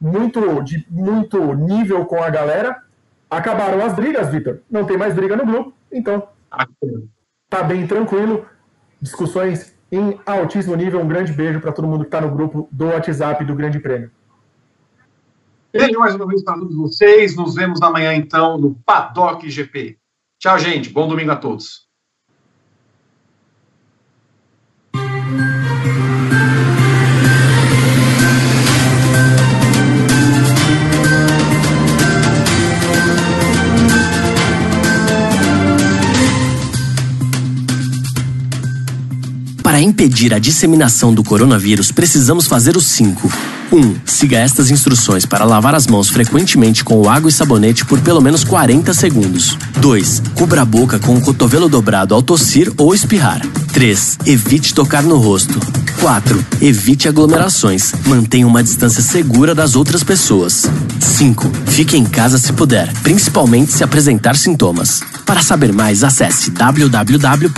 muito de muito nível com a galera. Acabaram as brigas, Vitor. Não tem mais briga no grupo, então tá bem tranquilo. Discussões em altíssimo nível. Um grande beijo para todo mundo que está no grupo do WhatsApp do Grande Prêmio. Beijo mais uma vez para todos vocês. Nos vemos amanhã, então, no Paddock GP. Tchau, gente. Bom domingo a todos. Impedir a disseminação do coronavírus, precisamos fazer os cinco. 1. Um, siga estas instruções para lavar as mãos frequentemente com água e sabonete por pelo menos 40 segundos. 2. Cubra a boca com o cotovelo dobrado ao tossir ou espirrar. 3. Evite tocar no rosto. 4. Evite aglomerações. Mantenha uma distância segura das outras pessoas. 5. Fique em casa se puder, principalmente se apresentar sintomas. Para saber mais, acesse www.who.int.